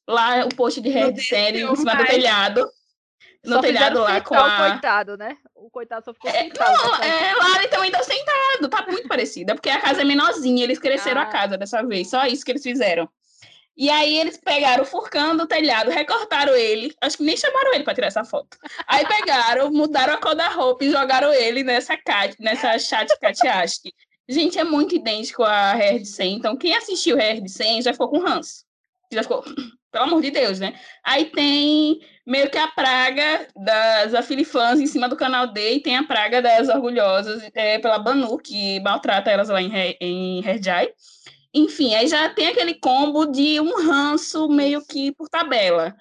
Lá o post de Rei de 100, ele em cima do telhado. No só telhado lá com a... o coitado, né? O coitado só ficou é, sentado. Não, é, lá também tá sentado. Tá muito parecido. É porque a casa é menorzinha. Eles cresceram ah. a casa dessa vez. Só isso que eles fizeram. E aí eles pegaram o furcão do telhado, recortaram ele, acho que nem chamaram ele para tirar essa foto. Aí pegaram, mudaram a cor da roupa e jogaram ele nessa cat, nessa chat Katiaski. Gente, é muito idêntico a Herd 100, então quem assistiu Herd 100 já ficou com ranço. Já ficou, pelo amor de Deus, né? Aí tem meio que a praga das afilifãs em cima do canal D e tem a praga das orgulhosas é, pela Banu, que maltrata elas lá em, em Herjai. Enfim, aí já tem aquele combo de um ranço meio que por tabela.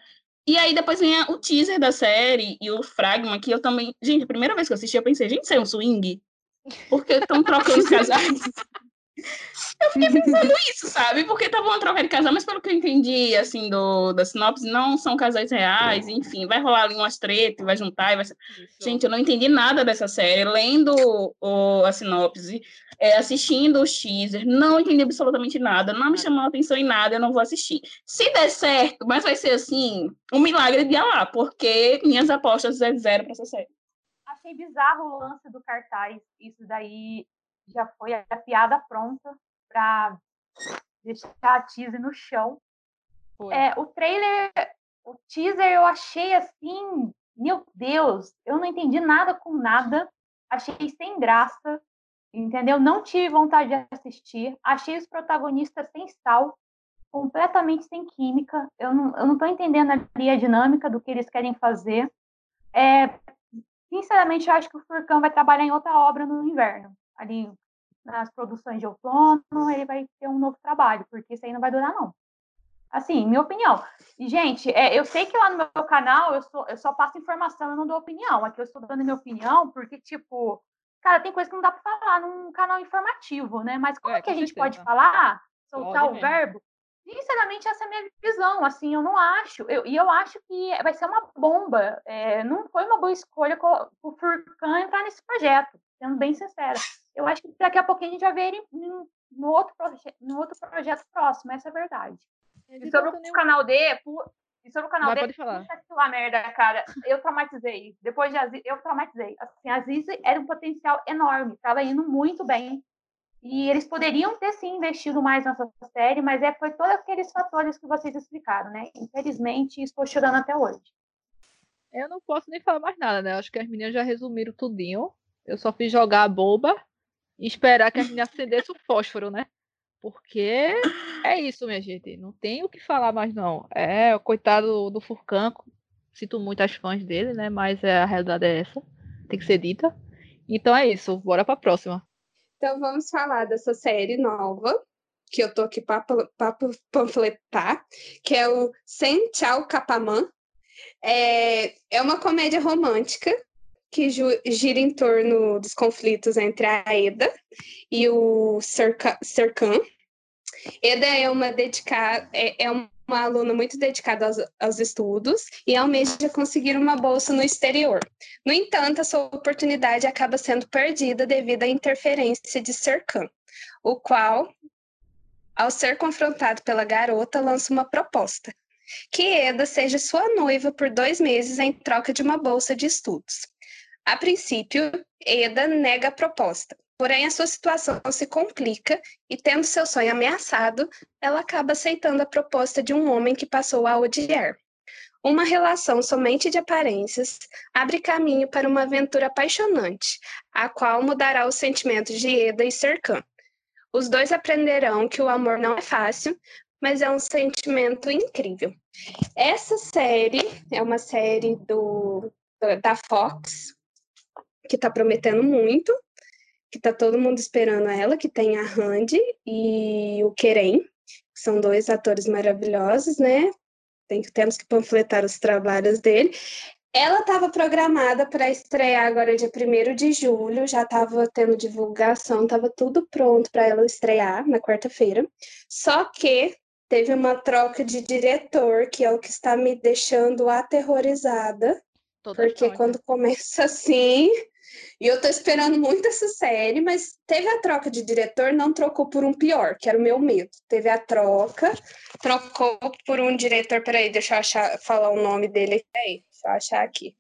E aí depois vem o teaser da série e o fragma, que eu também. Gente, a primeira vez que eu assisti, eu pensei, gente, isso é um swing? Porque estão trocando os casais. Eu fiquei pensando isso, sabe? Porque tava uma troca de casal, mas pelo que eu entendi, assim, do, da sinopse, não são casais reais, enfim, vai rolar ali umas tretas, vai juntar e vai ser... Gente, eu não entendi nada dessa série. Lendo o, a sinopse, é, assistindo o teaser, não entendi absolutamente nada, não me chamou a atenção em nada, eu não vou assistir. Se der certo, mas vai ser, assim, um milagre de lá, porque minhas apostas é zero pra essa série. Achei bizarro o lance do cartaz. Isso daí já foi a piada pronta para deixar a teaser no chão. É, o trailer, o teaser eu achei assim, meu Deus, eu não entendi nada com nada, achei sem graça, entendeu? Não tive vontade de assistir, achei os protagonistas sem sal, completamente sem química, eu não, eu não tô entendendo ali a dinâmica do que eles querem fazer. É, sinceramente, eu acho que o Furcão vai trabalhar em outra obra no inverno, ali nas produções de outono, ele vai ter um novo trabalho, porque isso aí não vai durar, não. Assim, minha opinião. E, gente, é, eu sei que lá no meu canal eu, sou, eu só passo informação, eu não dou opinião. Aqui eu estou dando minha opinião, porque, tipo, cara, tem coisa que não dá para falar num canal informativo, né? Mas como é, que a gente pode falar, soltar pode o verbo? Sinceramente, essa é a minha visão. Assim, eu não acho. Eu, e eu acho que vai ser uma bomba. É, não foi uma boa escolha o Furcan entrar nesse projeto, sendo bem sincera eu acho que daqui a pouquinho a gente vai ver ele no outro, no outro projeto próximo, essa é a verdade. E sobre o nenhum... canal D, e sobre o canal Vai, D, pode falar. lá merda, cara. Eu traumatizei. Depois de Aziz, eu traumatizei. Assim, a Aziz era um potencial enorme, estava indo muito bem. E eles poderiam ter sim investido mais nessa série, mas é foi todos aqueles fatores que vocês explicaram, né? Infelizmente, estou chorando até hoje. Eu não posso nem falar mais nada, né? Acho que as meninas já resumiram tudinho. Eu só fiz jogar a boba e esperar que a gente acendesse o fósforo, né? Porque é isso, minha gente. Não tem o que falar mais, não. É, coitado do Furcan, sinto muito as fãs dele, né? Mas é, a realidade é essa. Tem que ser dita. Então é isso. Bora pra próxima. Então vamos falar dessa série nova, que eu tô aqui para panfletar, que é o Sem Tchau Capamã. É, é uma comédia romântica que gira em torno dos conflitos entre a Eda e o Serkan. Eda é uma dedicada, é, é uma aluna muito dedicada aos, aos, estudos e almeja conseguir uma bolsa no exterior. No entanto, a sua oportunidade acaba sendo perdida devido à interferência de Serkan, o qual, ao ser confrontado pela garota, lança uma proposta. Que Eda seja sua noiva por dois meses em troca de uma bolsa de estudos. A princípio, Eda nega a proposta, porém a sua situação se complica e, tendo seu sonho ameaçado, ela acaba aceitando a proposta de um homem que passou a odiar. Uma relação somente de aparências abre caminho para uma aventura apaixonante, a qual mudará os sentimentos de Eda e Serkan. Os dois aprenderão que o amor não é fácil, mas é um sentimento incrível. Essa série é uma série do, da Fox, que está prometendo muito, que está todo mundo esperando ela, que tem a Randy e o Keren, que são dois atores maravilhosos, né? Tem, temos que panfletar os trabalhos dele. Ela estava programada para estrear agora dia 1 de julho, já estava tendo divulgação, estava tudo pronto para ela estrear na quarta-feira. Só que teve uma troca de diretor, que é o que está me deixando aterrorizada. Toda porque quando começa assim, e eu tô esperando muito essa série, mas teve a troca de diretor, não trocou por um pior, que era o meu medo. Teve a troca, trocou por um diretor, peraí, deixa eu achar, falar o nome dele. Deixa eu achar aqui.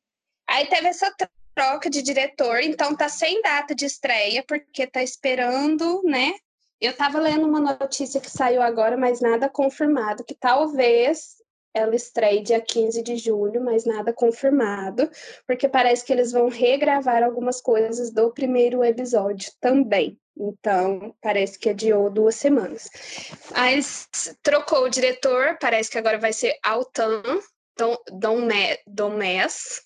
Aí teve essa troca de diretor, então tá sem data de estreia, porque tá esperando, né? Eu tava lendo uma notícia que saiu agora, mas nada confirmado, que talvez ela estreia dia 15 de julho, mas nada confirmado, porque parece que eles vão regravar algumas coisas do primeiro episódio também. Então, parece que adiou duas semanas. Mas trocou o diretor, parece que agora vai ser Altan Dom, Dom, Dom Mes.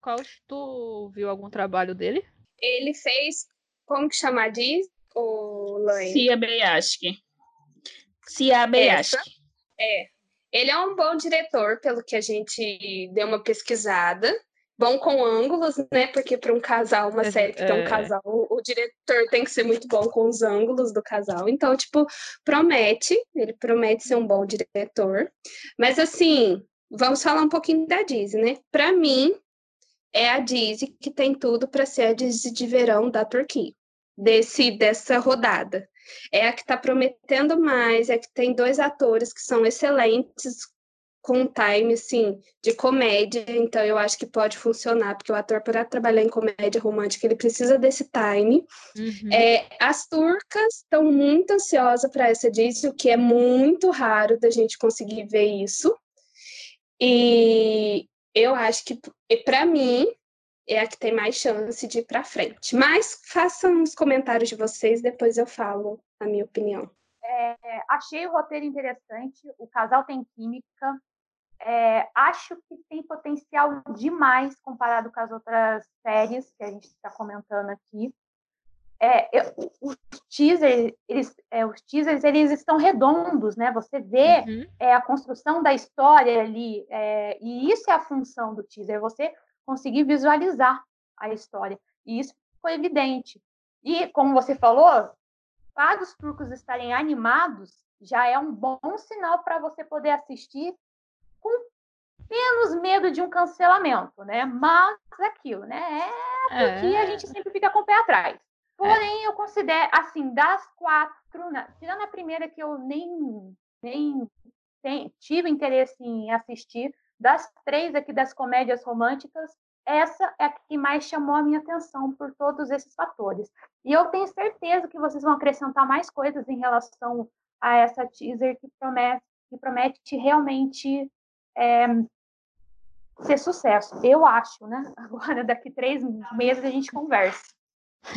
Qual tu viu algum trabalho dele? Ele fez, como que chama disso, o Laine? Cia Beyashki. Cia Beyashki. É, ele é um bom diretor, pelo que a gente deu uma pesquisada. bom com ângulos, né? Porque para um casal, uma série que é... tem um casal, o, o, diretor tem que ser muito bom com os ângulos do casal. Então, tipo, promete, ele promete ser um bom diretor. Mas assim, vamos falar um pouquinho da Disney, né? Para mim, é a Disney que tem tudo para ser a Disney de verão da Turquia, desse dessa rodada. É a que está prometendo mais, é a que tem dois atores que são excelentes, com time, assim, de comédia, então eu acho que pode funcionar, porque o ator, para trabalhar em comédia romântica, ele precisa desse time. Uhum. É, as turcas estão muito ansiosas para essa Disney, o que é muito raro da gente conseguir ver isso. E eu acho que, para mim, é a que tem mais chance de ir para frente. Mas façam os comentários de vocês, depois eu falo a minha opinião. É, achei o roteiro interessante, o casal tem química, é, acho que tem potencial demais comparado com as outras séries que a gente está comentando aqui. É, eu, os teasers, eles, é, os teasers, eles estão redondos, né? Você vê uhum. é, a construção da história ali, é, e isso é a função do teaser, você conseguir visualizar a história. E isso foi evidente. E, como você falou, para os turcos estarem animados, já é um bom sinal para você poder assistir com menos medo de um cancelamento, né? Mas aquilo, né? É porque é. a gente sempre fica com o pé atrás. É. Porém, é. eu considero, assim, das quatro, né? tirando a primeira que eu nem, nem tem, tive interesse em assistir, das três aqui das comédias românticas, essa é a que mais chamou a minha atenção por todos esses fatores. E eu tenho certeza que vocês vão acrescentar mais coisas em relação a essa teaser que promete, que promete realmente é, ser sucesso. Eu acho, né? Agora, daqui três meses, a gente conversa.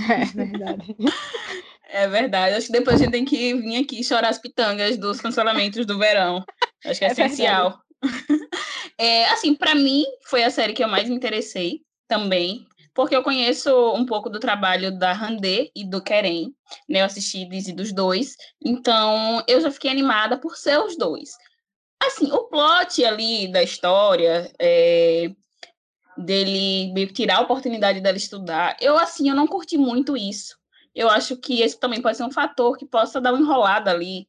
É verdade. É verdade. Acho que depois a gente tem que vir aqui chorar as pitangas dos cancelamentos do verão. Acho que é, é essencial. É, assim, para mim, foi a série que eu mais me interessei também, porque eu conheço um pouco do trabalho da Randê e do Keren, né? Eu assisti Dizzy dos dois, então eu já fiquei animada por ser os dois. Assim, o plot ali da história, é, dele tirar a oportunidade dela estudar, eu, assim, eu não curti muito isso. Eu acho que esse também pode ser um fator que possa dar uma enrolada ali,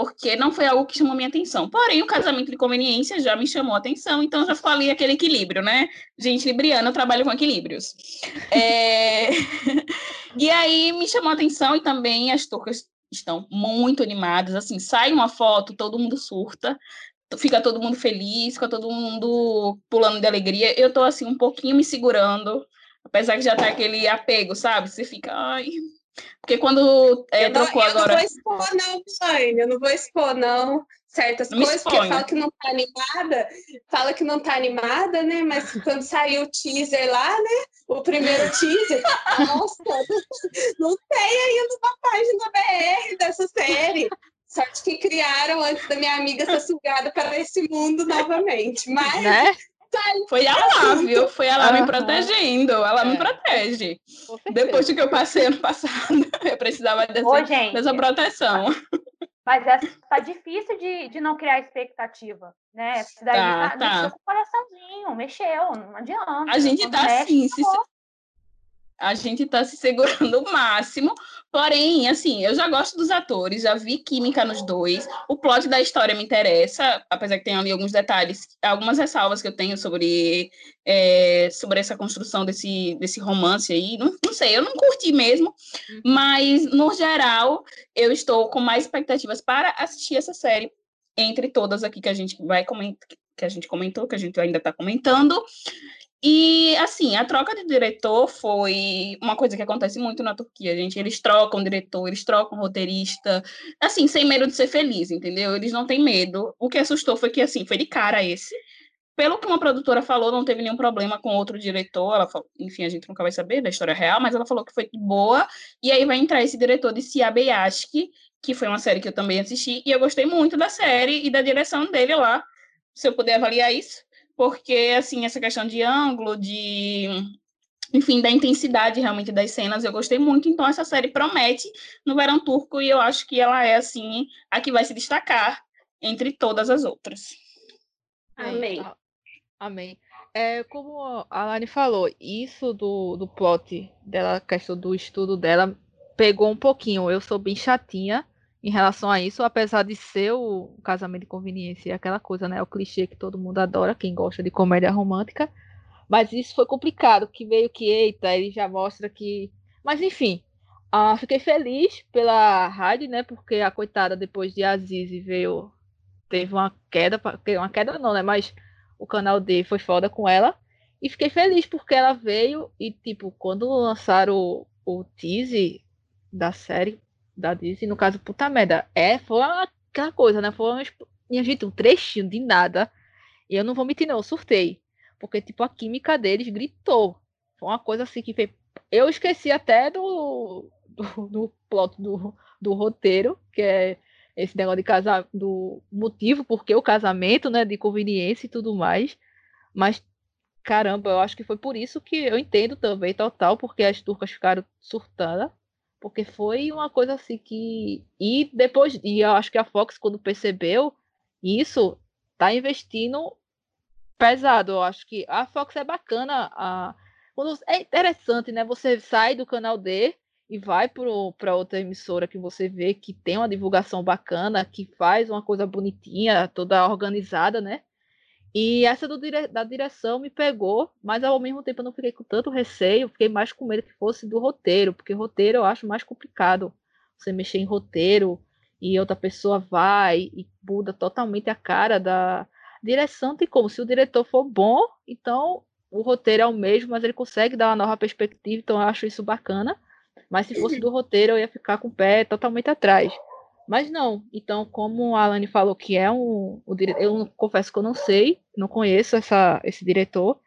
porque não foi algo que chamou minha atenção. Porém, o casamento de conveniência já me chamou a atenção, então já ali aquele equilíbrio, né? Gente libriana, eu trabalho com equilíbrios. É... e aí me chamou a atenção e também as turcas estão muito animadas, assim, sai uma foto, todo mundo surta, fica todo mundo feliz, fica todo mundo pulando de alegria. Eu tô assim um pouquinho me segurando, apesar que já tá aquele apego, sabe? Você fica, ai. Porque quando é, eu trocou não, agora. Eu não vou expor, não, Jane, eu não vou expor, não. Certas me coisas, porque fala que não tá animada, fala que não tá animada, né? Mas quando saiu o teaser lá, né? O primeiro teaser, nossa, não tem ainda uma página BR dessa série. Sorte que criaram antes da minha amiga ser sugada para esse mundo novamente. Mas né? Foi a lá, viu? Foi ela uhum. me protegendo. Ela é. me protege. Depois do que eu passei ano passado, eu precisava dessa, Ô, dessa proteção. Mas essa tá difícil de, de não criar expectativa, né? Daí tá, tá, tá. mexeu com o coraçãozinho, mexeu, não adianta. A gente tá assim, se, a gente tá se segurando o máximo. Porém, assim, eu já gosto dos atores, já vi química nos dois. O plot da história me interessa, apesar que tem ali alguns detalhes, algumas ressalvas que eu tenho sobre, é, sobre essa construção desse, desse romance aí. Não, não sei, eu não curti mesmo, uhum. mas, no geral, eu estou com mais expectativas para assistir essa série, entre todas aqui que a gente vai comentar, que a gente comentou, que a gente ainda está comentando. E, assim, a troca de diretor foi uma coisa que acontece muito na Turquia, gente. Eles trocam diretor, eles trocam roteirista, assim, sem medo de ser feliz, entendeu? Eles não têm medo. O que assustou foi que, assim, foi de cara esse. Pelo que uma produtora falou, não teve nenhum problema com outro diretor. Ela falou, enfim, a gente nunca vai saber da história real, mas ela falou que foi boa. E aí vai entrar esse diretor de Siabe Yashki, que foi uma série que eu também assisti, e eu gostei muito da série e da direção dele lá. Se eu puder avaliar isso porque, assim, essa questão de ângulo, de enfim, da intensidade realmente das cenas, eu gostei muito. Então, essa série promete no verão turco e eu acho que ela é, assim, a que vai se destacar entre todas as outras. Amém. Amém. É, como a Lani falou, isso do, do plot dela, questão do estudo dela, pegou um pouquinho. Eu sou bem chatinha em relação a isso, apesar de ser o casamento de conveniência, aquela coisa, né? O clichê que todo mundo adora, quem gosta de comédia romântica. Mas isso foi complicado, que meio que, eita, ele já mostra que. Mas enfim, ah, fiquei feliz pela rádio, né? Porque a coitada, depois de Aziz, veio. Teve uma queda, uma queda não, né? Mas o canal D foi foda com ela. E fiquei feliz porque ela veio e, tipo, quando lançaram o, o teaser da série da Disney, no caso, puta merda, é, foi aquela coisa, né? Foi, minha gente, um trechinho de nada. E eu não vou mentir, não, eu surtei. Porque, tipo, a química deles gritou. Foi uma coisa assim que fez. Eu esqueci até do, do, do plot do, do roteiro, que é esse negócio de casar, do motivo porque o casamento, né, de conveniência e tudo mais. Mas, caramba, eu acho que foi por isso que eu entendo também total, porque as turcas ficaram surtadas. Porque foi uma coisa assim que. E depois. E eu acho que a Fox, quando percebeu isso, tá investindo pesado. Eu acho que a Fox é bacana. A... É interessante, né? Você sai do canal D e vai para outra emissora que você vê que tem uma divulgação bacana, que faz uma coisa bonitinha, toda organizada, né? E essa dire... da direção me pegou, mas ao mesmo tempo eu não fiquei com tanto receio, fiquei mais com medo que fosse do roteiro, porque roteiro eu acho mais complicado. Você mexer em roteiro e outra pessoa vai e muda totalmente a cara da direção. Tem como, se o diretor for bom, então o roteiro é o mesmo, mas ele consegue dar uma nova perspectiva, então eu acho isso bacana. Mas se fosse do roteiro, eu ia ficar com o pé totalmente atrás. Mas não. Então, como a Alane falou que é um. Eu confesso que eu não sei, não conheço essa, esse diretor.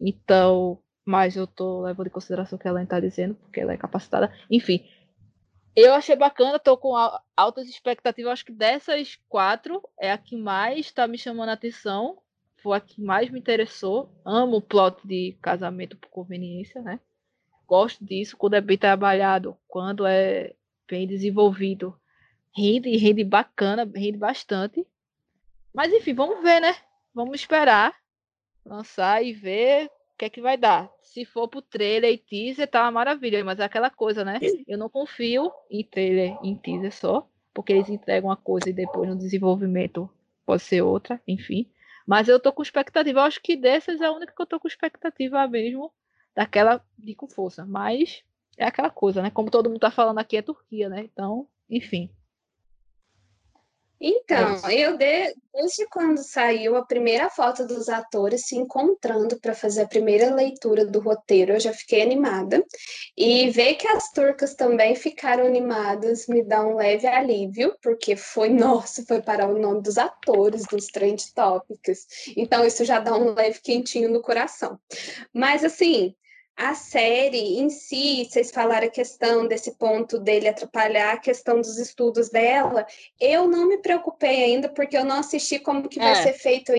Então, mas eu tô levando em consideração o que ela está dizendo, porque ela é capacitada. Enfim, eu achei bacana, tô com altas expectativas. Acho que dessas quatro é a que mais está me chamando a atenção. Foi a que mais me interessou. Amo o plot de casamento por conveniência, né? Gosto disso quando é bem trabalhado, quando é bem desenvolvido rende, rende bacana, rende bastante. Mas enfim, vamos ver, né? Vamos esperar lançar e ver o que é que vai dar. Se for pro trailer e teaser, tá uma maravilha, mas é aquela coisa, né? Eu não confio em trailer em teaser só, porque eles entregam uma coisa e depois no desenvolvimento pode ser outra, enfim. Mas eu tô com expectativa, eu acho que dessas é a única que eu tô com expectativa mesmo, daquela de com força. Mas é aquela coisa, né? Como todo mundo tá falando aqui, é Turquia, né? Então, enfim. Então, é eu de, desde quando saiu a primeira foto dos atores se encontrando para fazer a primeira leitura do roteiro, eu já fiquei animada. E ver que as turcas também ficaram animadas me dá um leve alívio, porque foi, nossa, foi para o nome dos atores dos trend topics. Então, isso já dá um leve quentinho no coração. Mas, assim, a série em si, vocês falaram a questão desse ponto dele atrapalhar a questão dos estudos dela. Eu não me preocupei ainda porque eu não assisti como que vai é. ser feito.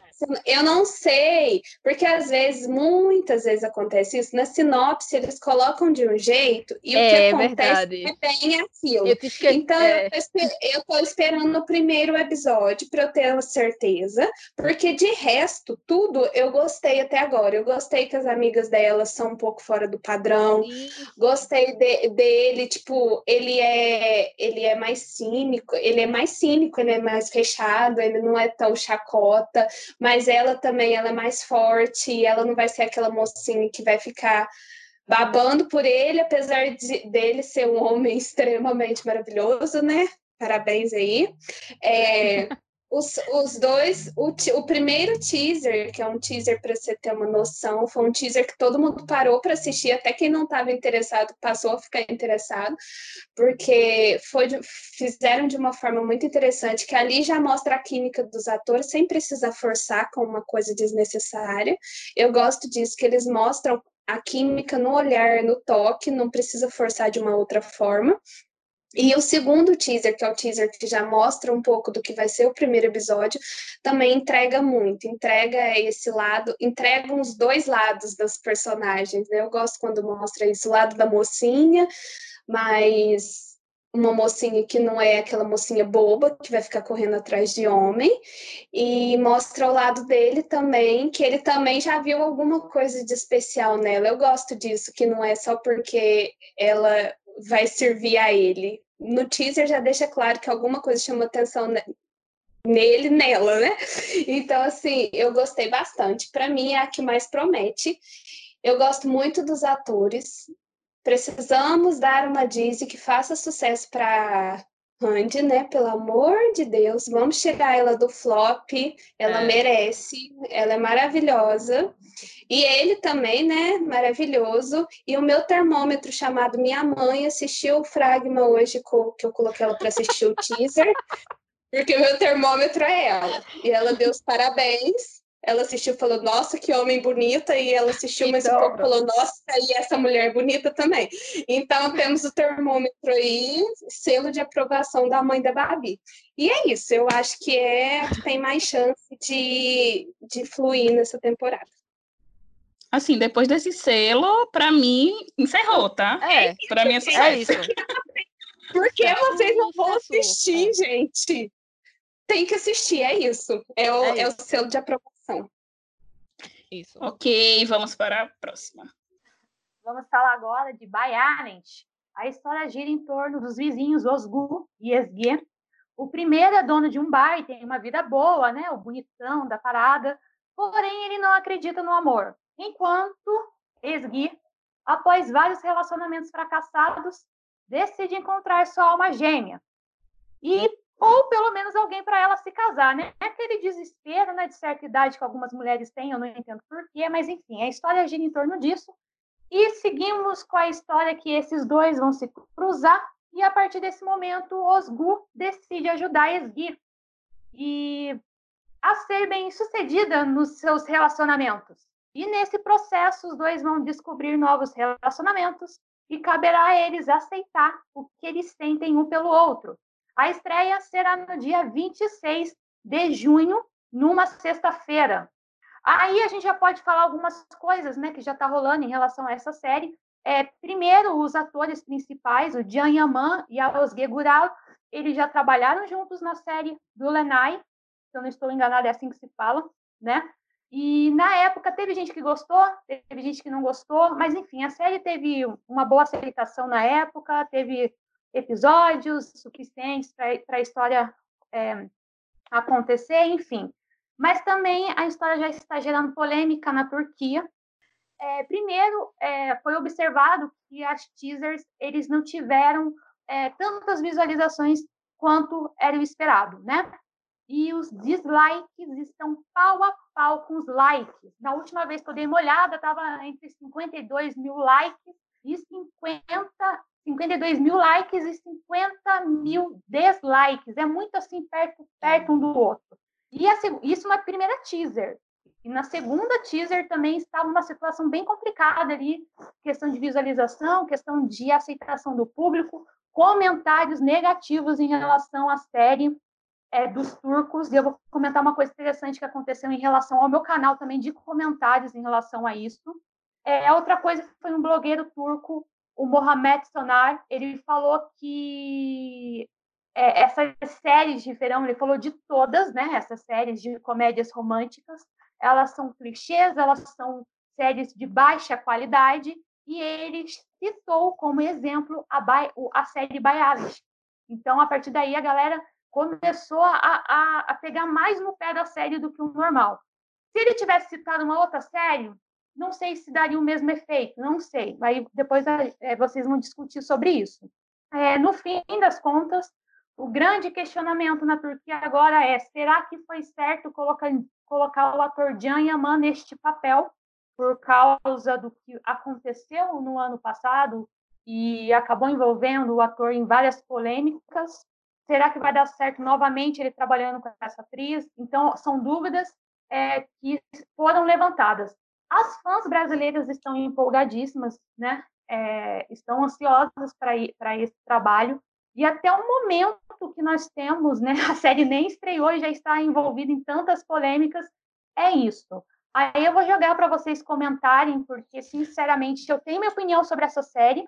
Eu não sei, porque às vezes, muitas vezes acontece isso. Na sinopse eles colocam de um jeito e é, o que é acontece verdade. é bem aquilo. Eu então é. eu estou esperando no primeiro episódio para eu ter certeza, porque de resto tudo eu gostei até agora. Eu gostei que as amigas dela são um pouco fora do padrão. Sim. Gostei de, dele, tipo, ele é ele é mais cínico, ele é mais cínico, ele é mais fechado, ele não é tão chacota, mas ela também ela é mais forte, ela não vai ser aquela mocinha que vai ficar babando por ele, apesar de, dele ser um homem extremamente maravilhoso, né? Parabéns aí. É, os, os dois, o, o primeiro teaser, que é um teaser para você ter uma noção, foi um teaser que todo mundo parou para assistir, até quem não estava interessado passou a ficar interessado, porque foi, fizeram de uma forma muito interessante, que ali já mostra a química dos atores, sem precisar forçar com uma coisa desnecessária. Eu gosto disso, que eles mostram a química no olhar, no toque, não precisa forçar de uma outra forma. E o segundo teaser, que é o teaser que já mostra um pouco do que vai ser o primeiro episódio, também entrega muito, entrega esse lado, entrega os dois lados das personagens. Né? Eu gosto quando mostra isso, o lado da mocinha, mas uma mocinha que não é aquela mocinha boba que vai ficar correndo atrás de homem e mostra o lado dele também que ele também já viu alguma coisa de especial nela. Eu gosto disso que não é só porque ela vai servir a ele. No teaser já deixa claro que alguma coisa chamou atenção nele, nela, né? Então assim, eu gostei bastante. Para mim é a que mais promete. Eu gosto muito dos atores. Precisamos dar uma Disney que faça sucesso para Randy, né? Pelo amor de Deus, vamos tirar ela do flop. Ela é. merece, ela é maravilhosa. E ele também, né? Maravilhoso. E o meu termômetro chamado Minha Mãe assistiu o Fragma hoje, que eu coloquei ela para assistir o teaser, porque o meu termômetro é ela. E ela deu os parabéns ela assistiu e falou, nossa, que homem bonita, e ela assistiu, mas então, um pouco falou, nossa, e essa mulher bonita também. Então, temos o termômetro aí, selo de aprovação da mãe da Babi. E é isso, eu acho que é que tem mais chance de, de fluir nessa temporada. Assim, depois desse selo, para mim, encerrou, tá? É, para mim é sucesso. É isso. Por que vocês não vão assistir, gente? Tem que assistir, é isso. É o, é, é o selo de aprovação isso. Ok, vamos para a próxima. Vamos falar agora de Baianet. A história gira em torno dos vizinhos Osgu e Esgue. O primeiro é dono de um bar e tem uma vida boa, né? O bonitão da parada. Porém, ele não acredita no amor. Enquanto Esgue, após vários relacionamentos fracassados, decide encontrar sua alma gêmea. E ou pelo menos alguém para ela se casar, né? É aquele desespero, né, de certa idade que algumas mulheres têm, eu não entendo porquê, mas enfim, a história gira em torno disso. E seguimos com a história que esses dois vão se cruzar, e a partir desse momento, Osgu decide ajudar Esgir e a ser bem sucedida nos seus relacionamentos. E nesse processo, os dois vão descobrir novos relacionamentos e caberá a eles aceitar o que eles sentem um pelo outro a estreia será no dia 26 de junho, numa sexta-feira. Aí a gente já pode falar algumas coisas né, que já está rolando em relação a essa série. É, primeiro, os atores principais, o Jian Yaman e a Osge Gural, eles já trabalharam juntos na série do Lenai, se eu não estou enganada, é assim que se fala, né? E na época teve gente que gostou, teve gente que não gostou, mas enfim, a série teve uma boa aceitação na época, teve episódios suficientes para a história é, acontecer, enfim. Mas também a história já está gerando polêmica na Turquia. É, primeiro, é, foi observado que as teasers eles não tiveram é, tantas visualizações quanto era o esperado, né? E os dislikes estão pau a pau com os likes. Na última vez que eu dei uma olhada, estava entre 52 mil likes e 50 52 mil likes e 50 mil dislikes. É muito assim, perto, perto um do outro. E a, isso na primeira teaser. E na segunda teaser também estava uma situação bem complicada ali, questão de visualização, questão de aceitação do público, comentários negativos em relação à série é, dos turcos. E eu vou comentar uma coisa interessante que aconteceu em relação ao meu canal também de comentários em relação a isso. É, outra coisa foi um blogueiro turco o Mohamed Sonar, ele falou que é, essas séries de verão, ele falou de todas, né? Essas séries de comédias românticas, elas são clichês, elas são séries de baixa qualidade, e ele citou como exemplo a, a série Baialis. Então, a partir daí, a galera começou a, a, a pegar mais no pé da série do que o normal. Se ele tivesse citado uma outra série, não sei se daria o mesmo efeito, não sei. Aí depois é, vocês vão discutir sobre isso. É, no fim das contas, o grande questionamento na Turquia agora é: será que foi certo colocar, colocar o ator Can Yaman neste papel por causa do que aconteceu no ano passado e acabou envolvendo o ator em várias polêmicas? Será que vai dar certo novamente ele trabalhando com essa atriz? Então, são dúvidas é, que foram levantadas. As fãs brasileiras estão empolgadíssimas, né? É, estão ansiosas para esse trabalho. E até o momento que nós temos, né? A série nem estreou e já está envolvida em tantas polêmicas. É isso. Aí eu vou jogar para vocês comentarem, porque, sinceramente, eu tenho minha opinião sobre essa série.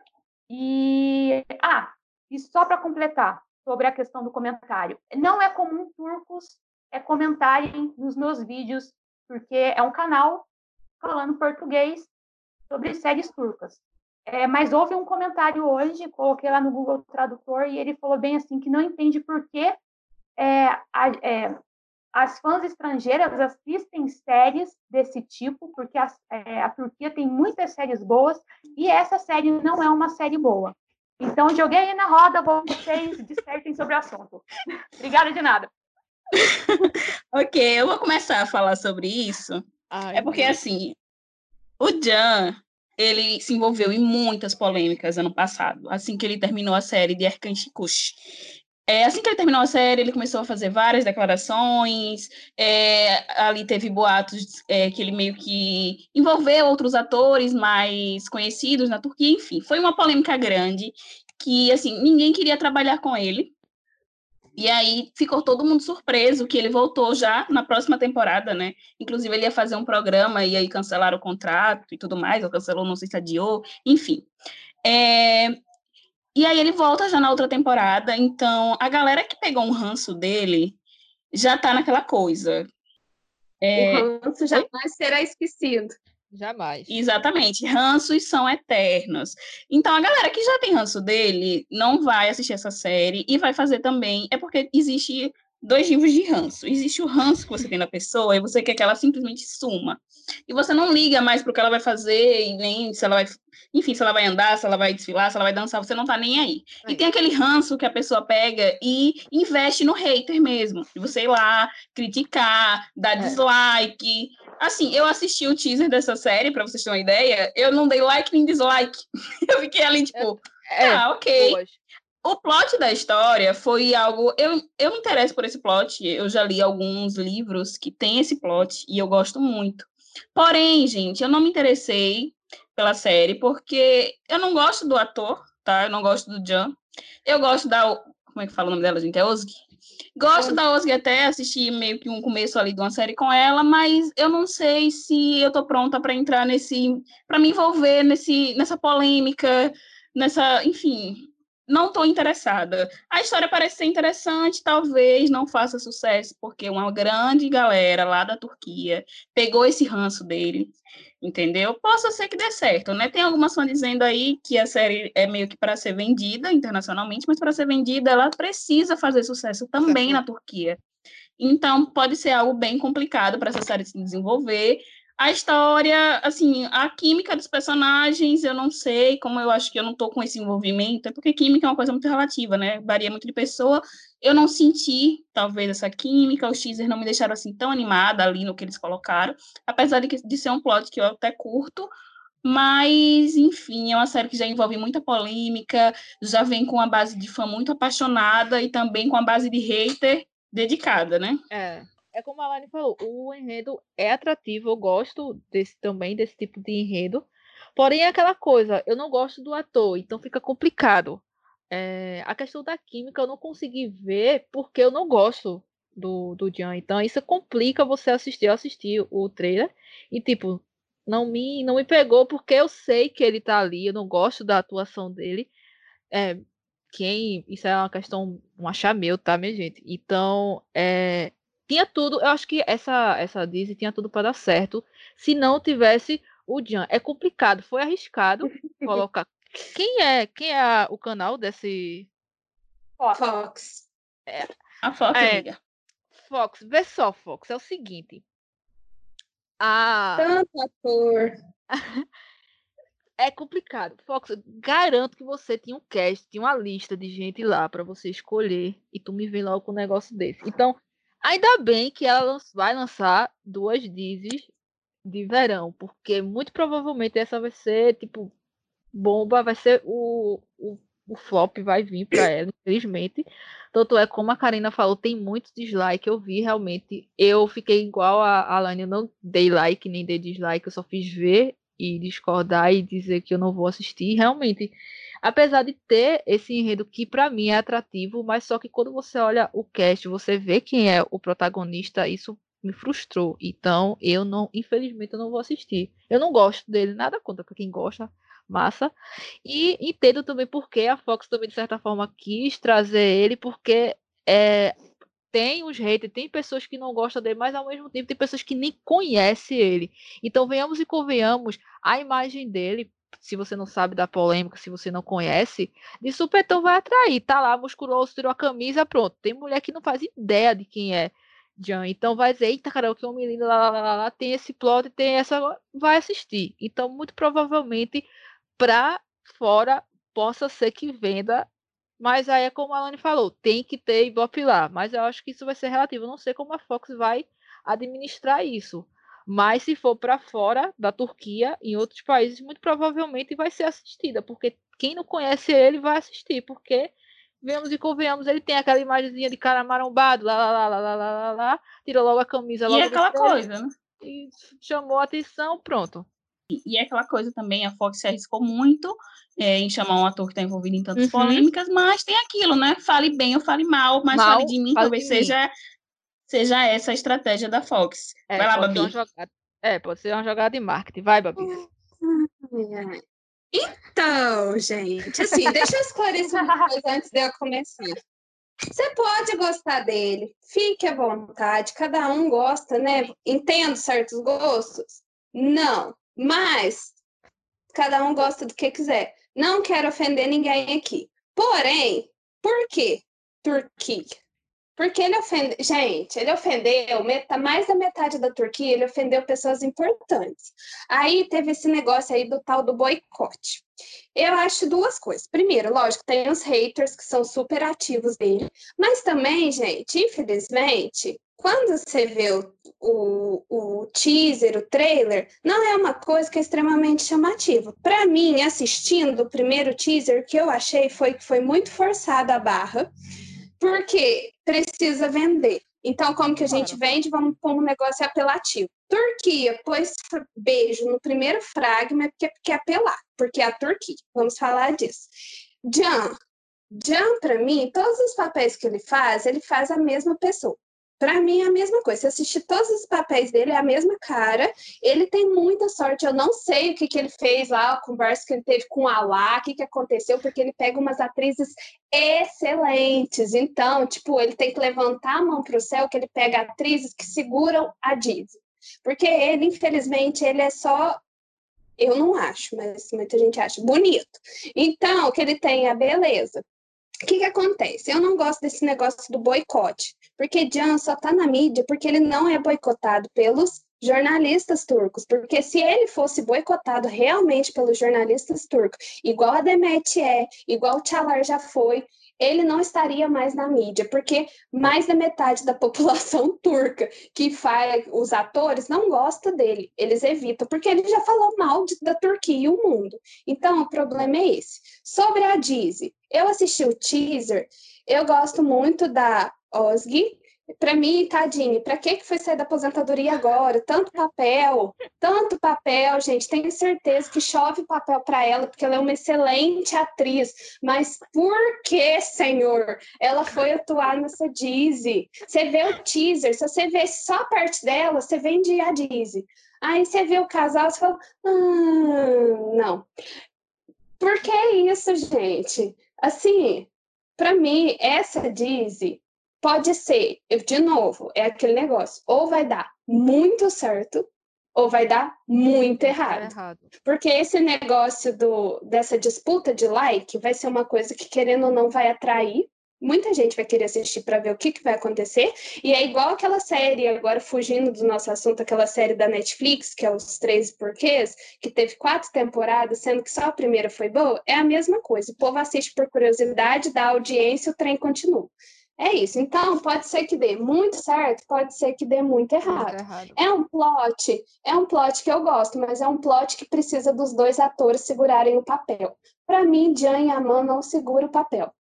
E. Ah, E só para completar sobre a questão do comentário, não é comum turcos é comentarem nos meus vídeos, porque é um canal falando português sobre séries turcas. É, mas houve um comentário hoje, coloquei lá no Google Tradutor, e ele falou bem assim que não entende por que é, a, é, as fãs estrangeiras assistem séries desse tipo, porque a, é, a Turquia tem muitas séries boas, e essa série não é uma série boa. Então, joguei aí na roda, vocês dissertem sobre o assunto. Obrigada de nada. ok, eu vou começar a falar sobre isso. Ai, é porque, Deus. assim, o Jan, ele se envolveu em muitas polêmicas ano passado, assim que ele terminou a série de Erkan Kush. É, assim que ele terminou a série, ele começou a fazer várias declarações. É, ali teve boatos é, que ele meio que envolveu outros atores mais conhecidos na Turquia. Enfim, foi uma polêmica grande que assim ninguém queria trabalhar com ele. E aí ficou todo mundo surpreso que ele voltou já na próxima temporada, né? Inclusive ele ia fazer um programa e aí cancelaram o contrato e tudo mais, ou cancelou, não sei se adiou, enfim. É, e aí ele volta já na outra temporada, então a galera que pegou um ranço dele já tá naquela coisa. É... O ranço jamais será esquecido. Jamais. Exatamente. Ranços são eternos. Então, a galera que já tem ranço dele não vai assistir essa série e vai fazer também. É porque existe dois tipos de ranço. Existe o ranço que você tem na pessoa e você quer que ela simplesmente suma. E você não liga mais para o que ela vai fazer e nem se ela vai enfim, se ela vai andar, se ela vai desfilar, se ela vai dançar, você não tá nem aí. É. E tem aquele ranço que a pessoa pega e investe no hater mesmo. De você ir lá, criticar, dar é. dislike. Assim, eu assisti o teaser dessa série, para vocês terem uma ideia, eu não dei like nem dislike. eu fiquei ali, tipo, é, ah, ok. O plot da história foi algo. Eu, eu me interesso por esse plot. Eu já li alguns livros que tem esse plot e eu gosto muito. Porém, gente, eu não me interessei pela série, porque eu não gosto do ator, tá? Eu não gosto do Jan. Eu gosto da. Como é que fala o nome dela, gente? É Osg? Gosto da Osg até, assistir meio que um começo ali de uma série com ela, mas eu não sei se eu tô pronta para entrar nesse. para me envolver nesse, nessa polêmica, nessa. Enfim, não estou interessada. A história parece ser interessante, talvez não faça sucesso, porque uma grande galera lá da Turquia pegou esse ranço dele entendeu? Possa ser que dê certo, né? Tem algumas fãs dizendo aí que a série é meio que para ser vendida internacionalmente, mas para ser vendida ela precisa fazer sucesso também na Turquia. Então pode ser algo bem complicado para essa série se desenvolver. A história, assim, a química dos personagens, eu não sei, como eu acho que eu não estou com esse envolvimento, é porque química é uma coisa muito relativa, né? Varia muito de pessoa. Eu não senti, talvez, essa química, os teasers não me deixaram assim tão animada ali no que eles colocaram, apesar de, de ser um plot que eu até curto, mas, enfim, é uma série que já envolve muita polêmica, já vem com a base de fã muito apaixonada e também com a base de hater dedicada, né? É é como a Lani falou, o enredo é atrativo, eu gosto desse também, desse tipo de enredo. Porém, é aquela coisa, eu não gosto do ator, então fica complicado. É, a questão da química eu não consegui ver porque eu não gosto do, do Jan. Então, isso complica você assistir. Eu assisti o trailer e, tipo, não me, não me pegou porque eu sei que ele tá ali, eu não gosto da atuação dele. É, quem. Isso é uma questão, um achar meu, tá, minha gente? Então, é, tinha tudo, eu acho que essa essa Disney tinha tudo para dar certo, se não tivesse o Jan. É complicado, foi arriscado colocar. Quem é, quem é o canal desse Fox? É, a Fox, é, amiga. Fox, vê só, Fox, é o seguinte. A Tanto ator. é complicado. Fox, garanto que você tinha um cast, tinha uma lista de gente lá para você escolher e tu me vem logo com um negócio desse. Então, Ainda bem que ela vai lançar duas dizes de verão, porque muito provavelmente essa vai ser, tipo, bomba, vai ser o, o, o flop, vai vir para ela, infelizmente. Tanto é como a Karina falou, tem muito dislike. Eu vi realmente, eu fiquei igual a Alane, eu não dei like nem dei dislike, eu só fiz ver e discordar e dizer que eu não vou assistir. Realmente, Apesar de ter esse enredo que para mim é atrativo, mas só que quando você olha o cast, você vê quem é o protagonista, isso me frustrou. Então, eu não, infelizmente, eu não vou assistir. Eu não gosto dele, nada contra quem gosta, massa. E entendo também porque a Fox também, de certa forma, quis trazer ele, porque é, tem os haters, tem pessoas que não gostam dele, mas ao mesmo tempo tem pessoas que nem conhecem ele. Então, venhamos e convenhamos, a imagem dele, se você não sabe da polêmica, se você não conhece, de supetão vai atrair. Tá lá, musculoso, tirou a camisa, pronto. Tem mulher que não faz ideia de quem é Jan. Então vai dizer, eita caramba, que um menino lá, lá, lá, lá, tem esse plot, tem essa. Vai assistir. Então, muito provavelmente, pra fora, possa ser que venda. Mas aí é como a Alane falou, tem que ter Ibope lá. Mas eu acho que isso vai ser relativo. Eu não sei como a Fox vai administrar isso. Mas se for para fora da Turquia, em outros países, muito provavelmente vai ser assistida, porque quem não conhece ele vai assistir, porque vemos e convenhamos, ele tem aquela imagenzinha de cara marombado, lá, lá, lá, lá, lá, lá, lá, lá tirou logo a camisa. Logo e é aquela coisa, né? E chamou a atenção, pronto. E, é aquela coisa também, a Fox se arriscou muito é, em chamar um ator que está envolvido em tantas uhum. polêmicas, mas tem aquilo, né? Fale bem ou fale mal, mas mal, fale de mim, talvez seja seja essa a estratégia da Fox. É, Vai lá, Babi. Jogada, é, pode ser uma jogada de marketing. Vai, Babi. Então, gente, assim, deixa eu esclarecer uma coisa antes de eu começar. Você pode gostar dele, fique à vontade, cada um gosta, né? Entendo certos gostos? Não, mas cada um gosta do que quiser. Não quero ofender ninguém aqui. Porém, por que Turquia? Porque ele ofendeu, gente, ele ofendeu mais da metade da Turquia, ele ofendeu pessoas importantes. Aí teve esse negócio aí do tal do boicote. Eu acho duas coisas. Primeiro, lógico, tem os haters que são super ativos dele, mas também, gente, infelizmente, quando você vê o, o, o teaser, o trailer, não é uma coisa que é extremamente chamativa. Para mim, assistindo o primeiro teaser, o que eu achei foi que foi muito forçada a barra porque precisa vender. Então, como que a gente vende? Vamos pôr um negócio apelativo. Turquia pôs beijo no primeiro fragmento porque quer apelar, porque é a Turquia. Vamos falar disso. Jan. Jan, para mim, todos os papéis que ele faz, ele faz a mesma pessoa. Para mim é a mesma coisa. Se assistir todos os papéis dele, é a mesma cara. Ele tem muita sorte. Eu não sei o que, que ele fez lá, a conversa que ele teve com a Lá, o que, que aconteceu, porque ele pega umas atrizes excelentes. Então, tipo, ele tem que levantar a mão para o céu, que ele pega atrizes que seguram a Disney. Porque ele, infelizmente, ele é só eu não acho, mas muita gente acha bonito. Então, que ele tem a beleza. O que, que acontece? Eu não gosto desse negócio do boicote, porque Jan só está na mídia porque ele não é boicotado pelos jornalistas turcos, porque se ele fosse boicotado realmente pelos jornalistas turcos, igual a Demet é, igual o Chalar já foi, ele não estaria mais na mídia, porque mais da metade da população turca que faz os atores não gosta dele, eles evitam, porque ele já falou mal de, da Turquia e o mundo. Então, o problema é esse. Sobre a Dizzy, eu assisti o teaser, eu gosto muito da Osgi, para mim, tadinho, para que que foi sair da aposentadoria agora? Tanto papel, tanto papel, gente. Tenho certeza que chove papel para ela, porque ela é uma excelente atriz. Mas por que, Senhor, ela foi atuar nessa Dizzy? Você vê o teaser, se você vê só parte dela, você vende a Dizzy. Aí você vê o casal, você fala, ah, não. Por que isso, gente? Assim, para mim, essa Dizzy pode ser, de novo, é aquele negócio, ou vai dar muito certo, ou vai dar muito errado. errado. Porque esse negócio do, dessa disputa de like vai ser uma coisa que, querendo ou não, vai atrair. Muita gente vai querer assistir para ver o que, que vai acontecer. E é igual aquela série, agora fugindo do nosso assunto, aquela série da Netflix, que é Os Três Porquês, que teve quatro temporadas, sendo que só a primeira foi boa. É a mesma coisa. O povo assiste por curiosidade, dá audiência, o trem continua. É isso. Então, pode ser que dê muito certo, pode ser que dê muito errado. muito errado. É um plot, é um plot que eu gosto, mas é um plot que precisa dos dois atores segurarem o papel. Para mim, Jan e Aman não segura o papel.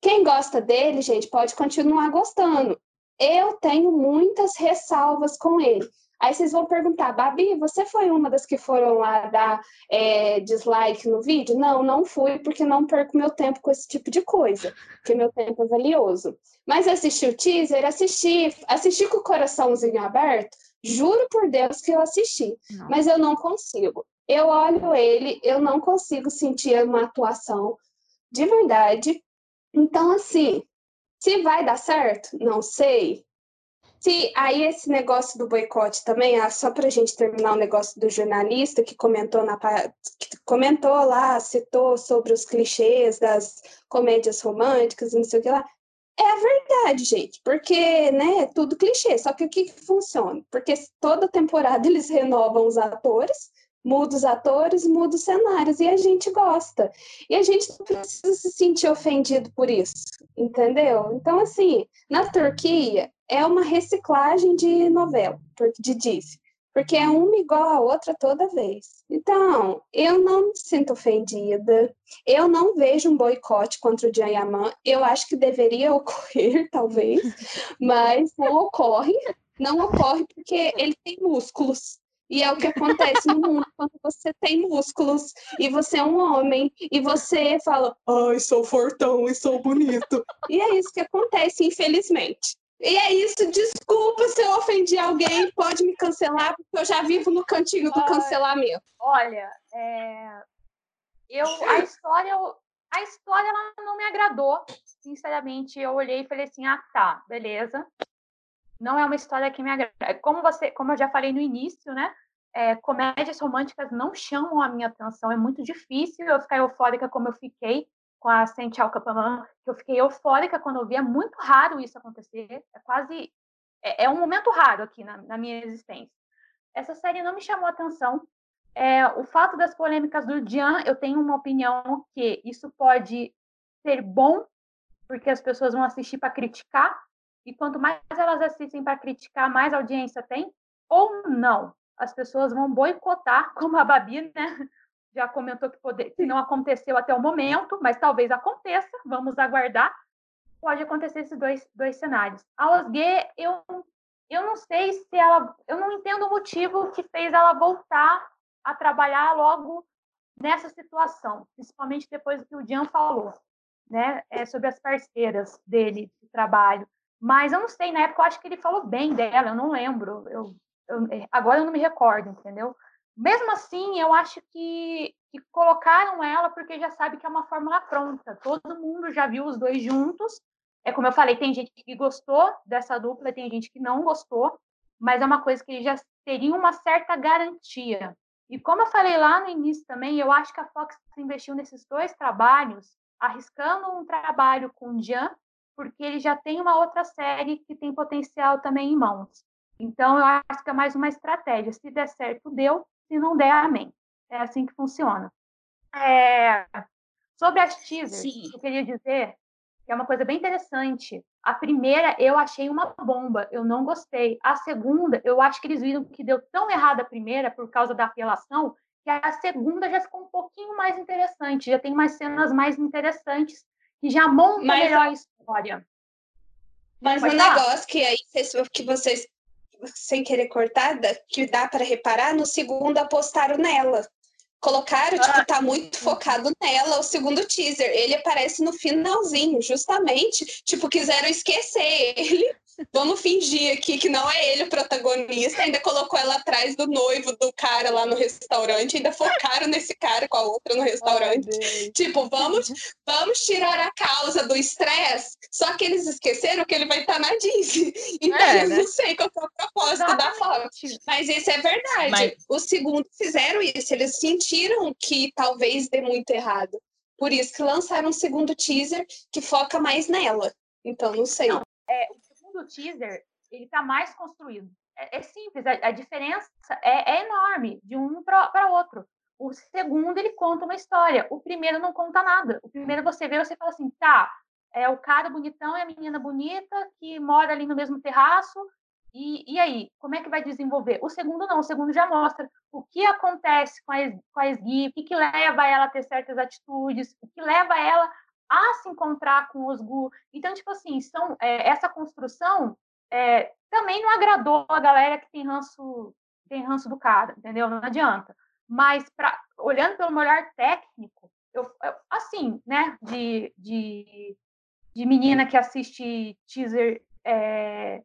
Quem gosta dele, gente, pode continuar gostando. Eu tenho muitas ressalvas com ele. Aí vocês vão perguntar, Babi, você foi uma das que foram lá dar é, dislike no vídeo? Não, não fui, porque não perco meu tempo com esse tipo de coisa, porque meu tempo é valioso. Mas assisti o teaser, assisti, assisti com o coraçãozinho aberto, juro por Deus que eu assisti, não. mas eu não consigo. Eu olho ele, eu não consigo sentir uma atuação de verdade. Então, assim, se vai dar certo, não sei. Se aí esse negócio do boicote também, ah, só para a gente terminar o negócio do jornalista que comentou na que comentou lá, citou sobre os clichês das comédias românticas não sei o que lá. É a verdade, gente, porque, né, é tudo clichê, só que o que, que funciona? Porque toda temporada eles renovam os atores, muda os atores, muda os cenários, e a gente gosta. E a gente não precisa se sentir ofendido por isso, entendeu? Então, assim, na Turquia, é uma reciclagem de novela, de Disney porque é uma igual a outra toda vez. Então, eu não me sinto ofendida, eu não vejo um boicote contra o Jayaman, eu acho que deveria ocorrer, talvez, mas não ocorre, não ocorre porque ele tem músculos. E é o que acontece no mundo quando você tem músculos e você é um homem e você fala, ai, sou fortão e sou bonito. E é isso que acontece, infelizmente. E é isso, desculpa se eu ofendi alguém, pode me cancelar, porque eu já vivo no cantinho do cancelamento. Olha, é... eu a história, a história ela não me agradou, sinceramente. Eu olhei e falei assim, ah, tá, beleza. Não é uma história que me agrada. Como você, como eu já falei no início, né? É, comédias românticas não chamam a minha atenção. É muito difícil eu ficar eufórica como eu fiquei com a Saint Alcapaman, que eu fiquei eufórica quando eu vi. É muito raro isso acontecer. É quase. É, é um momento raro aqui na, na, minha existência. Essa série não me chamou atenção. É, o fato das polêmicas do Dian, eu tenho uma opinião que isso pode ser bom, porque as pessoas vão assistir para criticar, e quanto mais elas assistem para criticar, mais audiência tem, ou não. As pessoas vão boicotar, como a Babi, né? já comentou que, poder, que não aconteceu até o momento, mas talvez aconteça, vamos aguardar. Pode acontecer esses dois, dois cenários. A Osgue, eu, eu não sei se ela. Eu não entendo o motivo que fez ela voltar a trabalhar logo nessa situação, principalmente depois do que o Jean falou, né, é, sobre as parceiras dele de trabalho. Mas eu não sei, na época eu acho que ele falou bem dela, eu não lembro. Eu, eu, agora eu não me recordo, entendeu? Mesmo assim, eu acho que, que colocaram ela porque já sabe que é uma fórmula pronta. Todo mundo já viu os dois juntos. É como eu falei, tem gente que gostou dessa dupla, tem gente que não gostou, mas é uma coisa que já teria uma certa garantia. E como eu falei lá no início também, eu acho que a Fox investiu nesses dois trabalhos, arriscando um trabalho com o Jan, porque ele já tem uma outra série que tem potencial também em mãos. Então, eu acho que é mais uma estratégia. Se der certo, deu se não der, amém. É assim que funciona. É... Sobre as teasers, Sim. eu queria dizer que é uma coisa bem interessante. A primeira eu achei uma bomba, eu não gostei. A segunda, eu acho que eles viram que deu tão errado a primeira por causa da apelação, que a segunda já ficou um pouquinho mais interessante, já tem umas cenas mais interessantes que já montam Mas, melhor a história. Mas Pode o negócio que aí que vocês sem querer cortar, que dá para reparar, no segundo apostaram nela. Colocaram, tipo, ah. tá muito focado nela, o segundo teaser. Ele aparece no finalzinho, justamente. Tipo, quiseram esquecer ele Vamos fingir aqui que não é ele o protagonista. Ainda colocou ela atrás do noivo do cara lá no restaurante. Ainda focaram nesse cara com a outra no restaurante. Tipo, vamos, vamos tirar a causa do estresse. Só que eles esqueceram que ele vai estar na Disney. Então é, eu né? não sei qual é o propósito da foto. Mas isso é verdade. Mas... Os segundos fizeram isso. Eles sentiram que talvez dê muito errado. Por isso que lançaram um segundo teaser que foca mais nela. Então, não sei. Não, é, segundo teaser, ele está mais construído. É, é simples, a, a, diferença é, é enorme de um para outro. O segundo, ele conta uma história. O primeiro não conta nada. O primeiro você vê, você fala assim, tá, é o cara bonitão e a menina bonita que mora ali no mesmo terraço. E, e aí, como é que vai desenvolver? O segundo não, o segundo já mostra o que acontece com a, com a o que, que leva ela a ter certas atitudes, o que leva ela a se encontrar com os Gu. Então, tipo assim, são, é, essa construção é, também não agradou a galera que tem ranço, tem ranço do cara, entendeu? Não adianta. Mas, pra, olhando pelo olhar técnico, eu, eu, assim, né, de, de, de menina que assiste teaser é,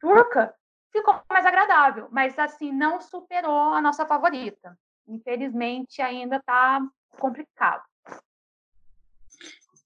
turca, ficou mais agradável, mas assim, não superou a nossa favorita. infelizmente ainda está complicado.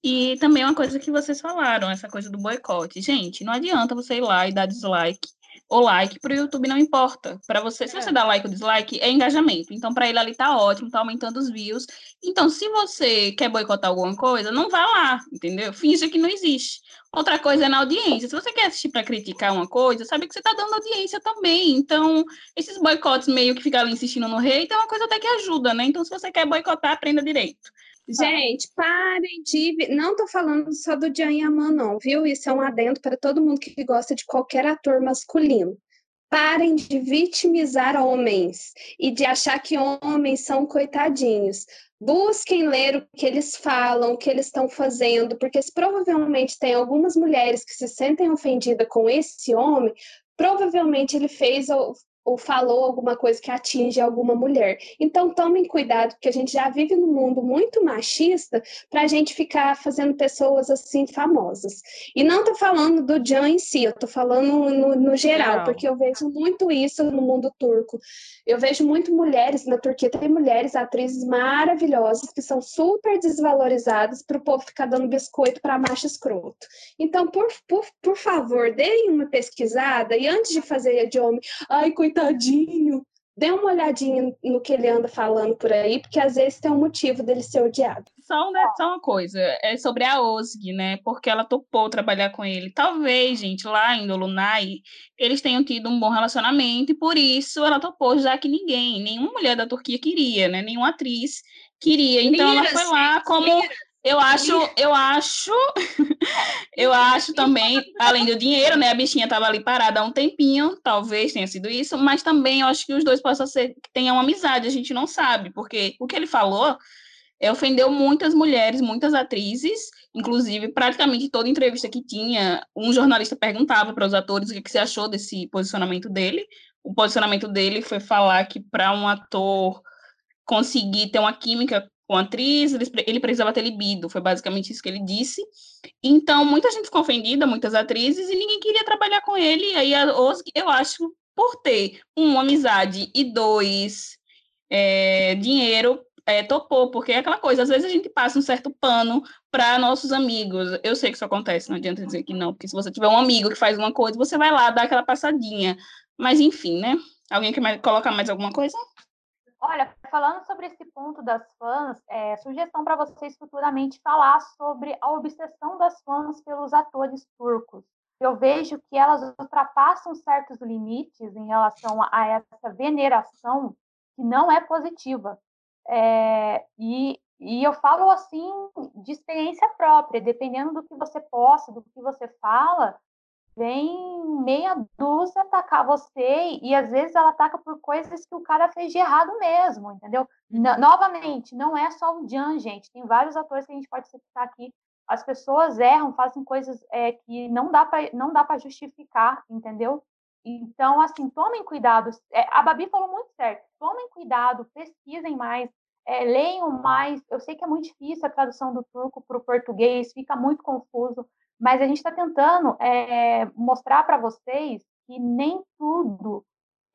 E também uma coisa que vocês falaram, essa coisa do boicote. Gente, não adianta você ir lá e dar dislike ou like para o YouTube não importa. Para você, se você é. dá like ou dislike, é engajamento. Então, para ele ali tá ótimo, tá aumentando os views. Então, se você quer boicotar alguma coisa, não vá lá, entendeu? Finge que não existe. Outra coisa é na audiência. Se você quer assistir para criticar uma coisa, sabe que você tá dando audiência também. Então, esses boicotes meio que ficam ali insistindo no hate é uma coisa até que ajuda, né? Então, se você quer boicotar, aprenda direito. Gente, parem de. Não tô falando só do Jan Yaman, não, viu? Isso é um adendo para todo mundo que gosta de qualquer ator masculino. Parem de vitimizar homens e de achar que homens são coitadinhos. Busquem ler o que eles falam, o que eles estão fazendo, porque se provavelmente tem algumas mulheres que se sentem ofendidas com esse homem, provavelmente ele fez ou falou alguma coisa que atinge alguma mulher. Então, tomem cuidado, porque a gente já vive num mundo muito machista para a gente ficar fazendo pessoas assim famosas. E não estou falando do Jan em si, eu estou falando no, no geral, porque eu vejo muito isso no mundo turco. Eu vejo muito mulheres na Turquia, tem mulheres, atrizes maravilhosas, que são super desvalorizadas para o povo ficar dando biscoito para macho escroto. Então, por, por, por favor, deem uma pesquisada e antes de fazer de homem, ai, coitado coitadinho. Dê uma olhadinha no que ele anda falando por aí, porque às vezes tem um motivo dele ser odiado. Só, né, só uma coisa, é sobre a Osg, né? Porque ela topou trabalhar com ele. Talvez, gente, lá em Dolunay, eles tenham tido um bom relacionamento e por isso ela topou, já que ninguém, nenhuma mulher da Turquia queria, né? Nenhuma atriz queria. Então ela foi lá como eu acho, eu acho, eu acho também, além do dinheiro, né? A bichinha estava ali parada há um tempinho, talvez tenha sido isso, mas também eu acho que os dois possam ser que tenham uma amizade, a gente não sabe, porque o que ele falou é, ofendeu muitas mulheres, muitas atrizes, inclusive praticamente toda entrevista que tinha, um jornalista perguntava para os atores o que, que você achou desse posicionamento dele. O posicionamento dele foi falar que para um ator conseguir ter uma química com a atriz, ele, precisava ter libido, foi basicamente isso que ele disse. Então, muita gente ficou ofendida, muitas atrizes, e ninguém queria trabalhar com ele. E aí, a Osg, eu acho, por ter, um, amizade, e dois, é, dinheiro, é, topou, porque é aquela coisa, às vezes a gente passa um certo pano para nossos amigos. Eu sei que isso acontece, não adianta dizer que não, porque se você tiver um amigo que faz uma coisa, você vai lá dar aquela passadinha. Mas enfim, né? Alguém quer colocar mais alguma coisa? Olha, falando sobre esse ponto das fãs, é, sugestão para vocês futuramente falar sobre a obsessão das fãs pelos atores turcos. Eu vejo que elas ultrapassam certos limites em relação a essa veneração que não é positiva. É, e, e eu falo assim de experiência própria, dependendo do que você possa, do que você fala, vem meia dúzia atacar você e às vezes ela ataca por coisas que o cara fez de errado mesmo, entendeu? Uhum. novamente, não é só o Jan, gente, tem vários atores que a gente pode citar aqui. As pessoas erram, fazem coisas é, que não dá para não dá para justificar, entendeu? Então, assim, tomem cuidado. É, a Babi falou muito certo. Tomem cuidado, pesquisem mais, é, leiam mais. Eu sei que é muito difícil a tradução do turco para o português, fica muito confuso mas a gente está tentando é, mostrar para vocês que nem tudo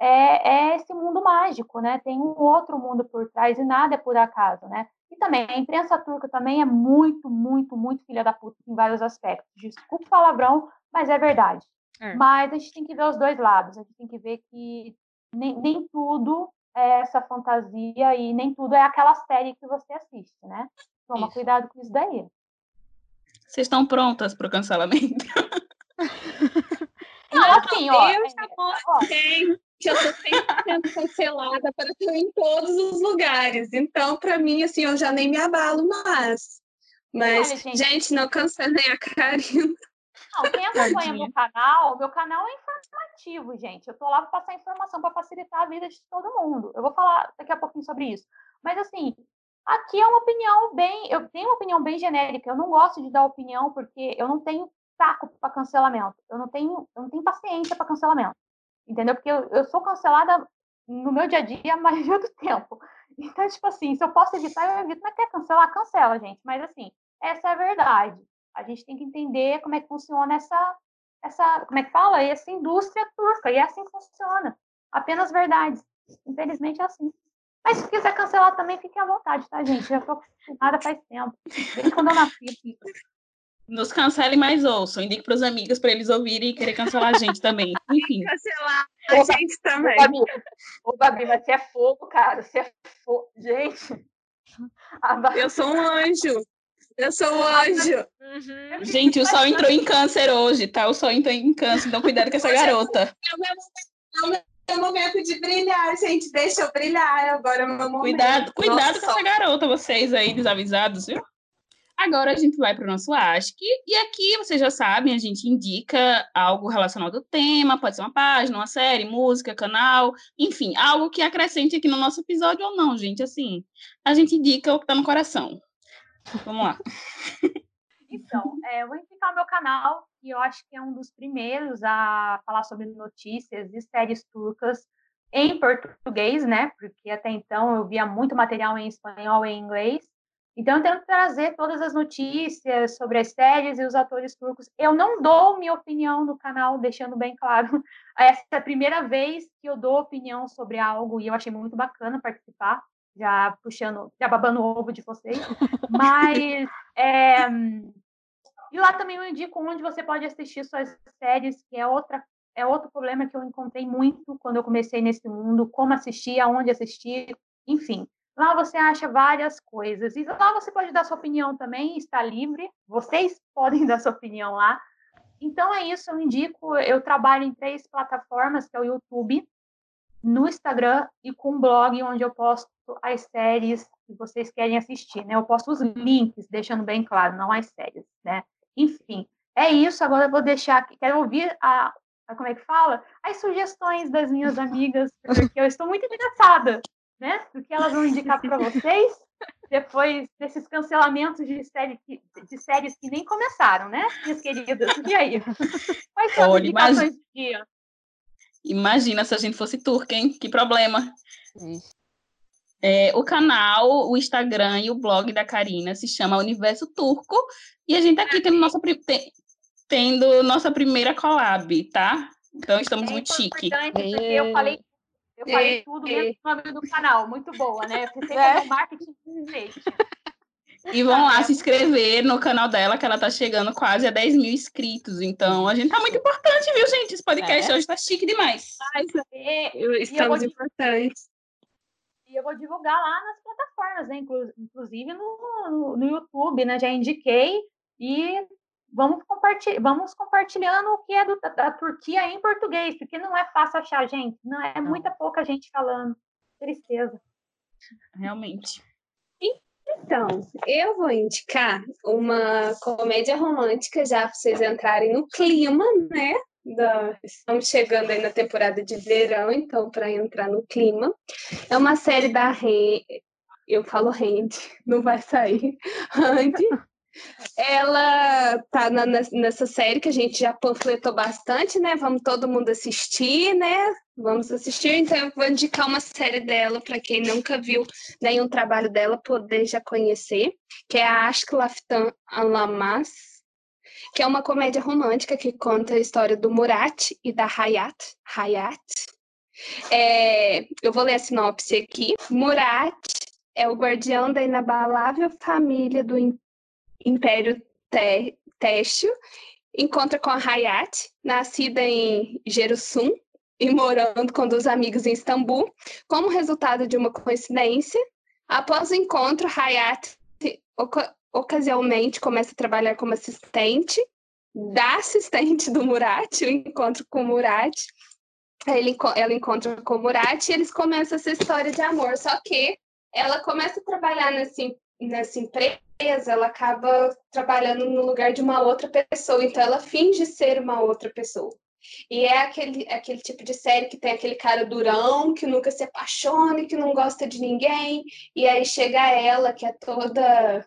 é, é, esse mundo mágico, né? Tem um outro mundo por trás e nada é por acaso, né? E também a imprensa turca também é muito, muito, muito filha da puta em vários aspectos. Desculpa o palavrão, mas é verdade. É. Mas a gente tem que ver os dois lados. A gente tem que ver que nem, nem tudo é essa fantasia e nem tudo é aquela série que você assiste, né? Toma isso. cuidado com isso daí. Vocês estão prontas para o cancelamento? Não, assim, ó. Eu já estou sempre sendo cancelada para estar em todos os lugares. Então, para mim, assim, eu já nem me abalo mais. Mas, Olha, gente, gente, não cancelem a Karina. Não, quem acompanha meu canal, meu canal é informativo, gente. Eu tô lá para passar informação para facilitar a vida de todo mundo. Eu vou falar daqui a pouquinho sobre isso. Mas assim, Aqui é uma opinião bem, eu tenho uma opinião bem genérica. Eu não gosto de dar opinião porque eu não tenho saco para cancelamento. Eu não tenho, eu não tenho paciência para cancelamento. Entendeu? Porque eu, eu, sou cancelada no meu dia a dia a maioria do tempo. Então, tipo assim, se eu posso evitar, eu evito. Mas quer cancelar, cancela, gente. Mas assim, essa é a verdade. A gente tem que entender como é que funciona essa, essa, como é que fala? Essa indústria turca. E é assim que funciona. Apenas verdades. Infelizmente é assim. Mas se quiser cancelar também, fique à vontade, tá, gente? Já tô acostumada faz tempo. Desde quando eu nasci. Nos cancele mais ouçam. Indique para os amigos para eles ouvirem e querer cancelar a gente também. Enfim. Cancelar a Ô, gente também. Ô, Babi, Ô, Babi, mas você é fogo, cara. Você é fogo. Gente. Eu sou um anjo. Eu sou um anjo. Uhum. Gente, o sol entrou em câncer hoje, tá? O sol entrou em câncer, então cuidado com essa garota. É o meu, é o momento de brilhar, gente. Deixa eu brilhar. Agora é meu momento. Cuidado, cuidado com essa garota, vocês aí desavisados, viu? Agora a gente vai para o nosso Ask, e aqui vocês já sabem, a gente indica algo relacionado ao tema, pode ser uma página, uma série, música, canal, enfim, algo que acrescente aqui no nosso episódio ou não, gente. Assim, a gente indica o que está no coração. Vamos lá. Então, é, eu vou indicar o meu canal, que eu acho que é um dos primeiros a falar sobre notícias e séries turcas em português, né? Porque até então eu via muito material em espanhol e em inglês. Então, eu tento trazer todas as notícias sobre as séries e os atores turcos. Eu não dou minha opinião no canal, deixando bem claro. Essa é a primeira vez que eu dou opinião sobre algo e eu achei muito bacana participar já puxando, já babando o ovo de vocês. Mas é, e lá também eu indico onde você pode assistir suas séries, que é outra é outro problema que eu encontrei muito quando eu comecei nesse mundo, como assistir, aonde assistir, enfim. Lá você acha várias coisas. E lá você pode dar sua opinião também, está livre. Vocês podem dar sua opinião lá. Então é isso, eu indico, eu trabalho em três plataformas, que é o YouTube, no Instagram e com um blog onde eu posto as séries que vocês querem assistir, né? Eu posto os links, deixando bem claro, não as séries, né? Enfim, é isso. Agora eu vou deixar aqui. Quero ouvir a, a, como é que fala? As sugestões das minhas amigas, porque eu estou muito interessada, né? Do que elas vão indicar para vocês depois desses cancelamentos de, série que, de séries que nem começaram, né, minhas queridas? E aí? Quais são Olha, as indicações do dia? Imagina se a gente fosse turca, hein? Que problema. É, o canal, o Instagram e o blog da Karina se chama Universo Turco. E a gente tá aqui tendo nossa, tendo nossa primeira collab, tá? Então estamos é muito chique. Eu falei, eu falei tudo mesmo no nome do canal. Muito boa, né? Porque é. é marketing de e vão lá se inscrever no canal dela, que ela tá chegando quase a 10 mil inscritos. Então, a gente tá muito importante, viu, gente? Esse podcast é. hoje tá chique demais. Mas, é, estamos e importantes. E eu vou divulgar lá nas plataformas, né? Inclusive no, no, YouTube, né? Já indiquei. E vamos, vamos compartilhando o que é do, da Turquia em português, porque não é fácil achar gente. Não é muita pouca gente falando. Tristeza. Realmente. Então, eu vou indicar uma comédia romântica já para vocês entrarem no clima, né? Da... Estamos chegando aí na temporada de verão, então, para entrar no clima. É uma série da Rende. Eu falo Rende, não vai sair. Rende. Ela tá na, nessa série que a gente já panfletou bastante, né? Vamos todo mundo assistir, né? Vamos assistir, então eu vou indicar uma série dela para quem nunca viu nenhum trabalho dela poder já conhecer, que é a Aşk Laftan Anlamaz, que é uma comédia romântica que conta a história do Murat e da Hayat. Hayat. É, eu vou ler a sinopse aqui. Murat é o guardião da inabalável família do Império Têxtil, encontra com a Hayat, nascida em Jerusalém e morando com dois amigos em Istambul. Como resultado de uma coincidência, após o encontro, Hayat ocasionalmente começa a trabalhar como assistente da assistente do Murat, o encontro com o Murat. Ele, ela encontra com o Murat e eles começam essa história de amor. Só que ela começa a trabalhar nessa, nessa empresa ela acaba trabalhando no lugar de uma outra pessoa, então ela finge ser uma outra pessoa. E é aquele, aquele tipo de série que tem aquele cara durão, que nunca se apaixona, que não gosta de ninguém, e aí chega ela, que é toda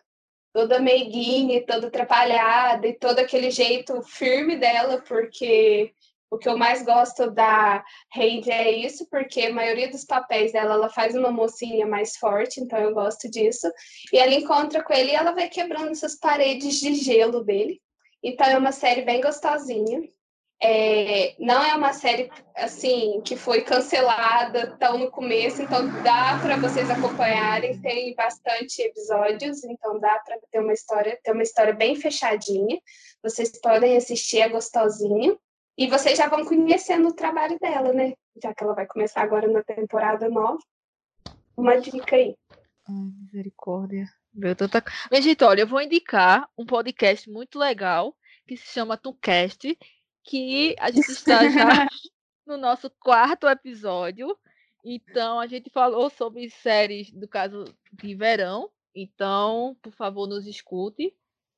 toda meiguinha, toda atrapalhada, e todo aquele jeito firme dela, porque o que eu mais gosto da Heidi é isso, porque a maioria dos papéis dela, ela faz uma mocinha mais forte, então eu gosto disso. E ela encontra com ele e ela vai quebrando essas paredes de gelo dele. Então é uma série bem gostosinha. É, não é uma série assim que foi cancelada tão no começo, então dá para vocês acompanharem. Tem bastante episódios, então dá para ter uma história, ter uma história bem fechadinha. Vocês podem assistir, é gostosinho. E vocês já vão conhecendo o trabalho dela, né? Já que ela vai começar agora na temporada nova. Uma dica aí. Ai, misericórdia. Meu, tanta... Mas, gente, olha, eu vou indicar um podcast muito legal que se chama Tuncast, que a gente está já no nosso quarto episódio. Então, a gente falou sobre séries, do caso de verão. Então, por favor, nos escute.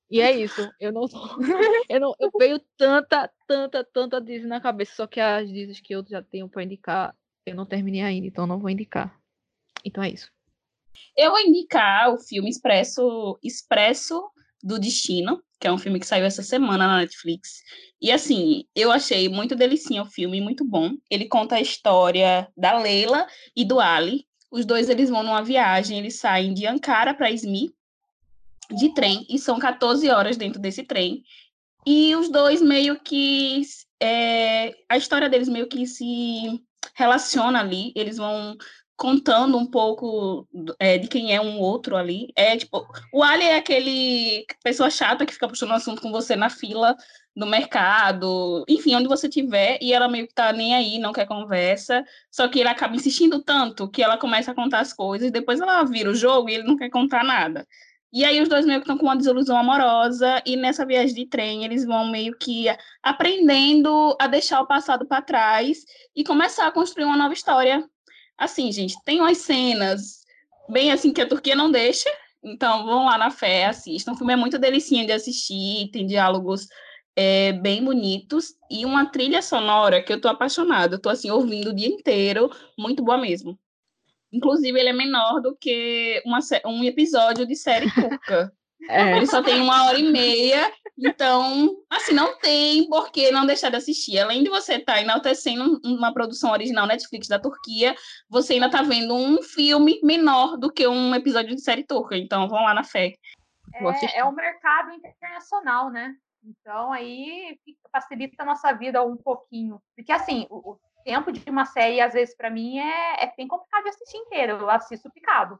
E é isso. Eu não, eu não, eu veio tanta, tanta, tanta Disney na cabeça, só que as Disney que eu já tenho para indicar, eu não terminei ainda, então não vou indicar. Então é isso. Eu vou indicar o filme Expresso, Expresso do Destino, que é um filme que saiu essa semana na Netflix. E assim, eu achei muito delicinho o filme, muito bom. Ele conta a história da Leila e do Ali. Os dois eles vão numa viagem, eles saem de Ankara para Izmir, de trem, e são 14 horas dentro desse trem. E os dois meio que. É, a história deles meio que se relaciona ali, eles vão contando um pouco é, de quem é um outro ali. É tipo, o Ali é aquele pessoa chata que fica puxando assunto com você na fila do mercado, enfim, onde você tiver, e ela meio que tá nem aí, não quer conversa, só que ele acaba insistindo tanto que ela começa a contar as coisas, depois ela vira o jogo e ele não quer contar nada. E aí os dois meio que estão com uma desilusão amorosa e nessa viagem de trem eles vão meio que aprendendo a deixar o passado para trás e começar a construir uma nova história. Assim, gente, tem umas cenas bem assim que a Turquia não deixa, então vão lá na fé, assistam. O filme é muito delicinha de assistir, tem diálogos é, bem bonitos e uma trilha sonora que eu tô apaixonada. Eu tô assim ouvindo o dia inteiro, muito boa mesmo. Inclusive, ele é menor do que uma, um episódio de série turca. É. Ele só tem uma hora e meia, então, assim, não tem por que não deixar de assistir. Além de você estar tá enaltecendo uma produção original Netflix da Turquia, você ainda está vendo um filme menor do que um episódio de série turca. Então, vão lá na fé. É, é um mercado internacional, né? Então, aí facilita a nossa vida um pouquinho. Porque, assim, o, tempo de uma série, às vezes, para mim, é, é bem complicado de assistir inteiro. Eu assisto picado.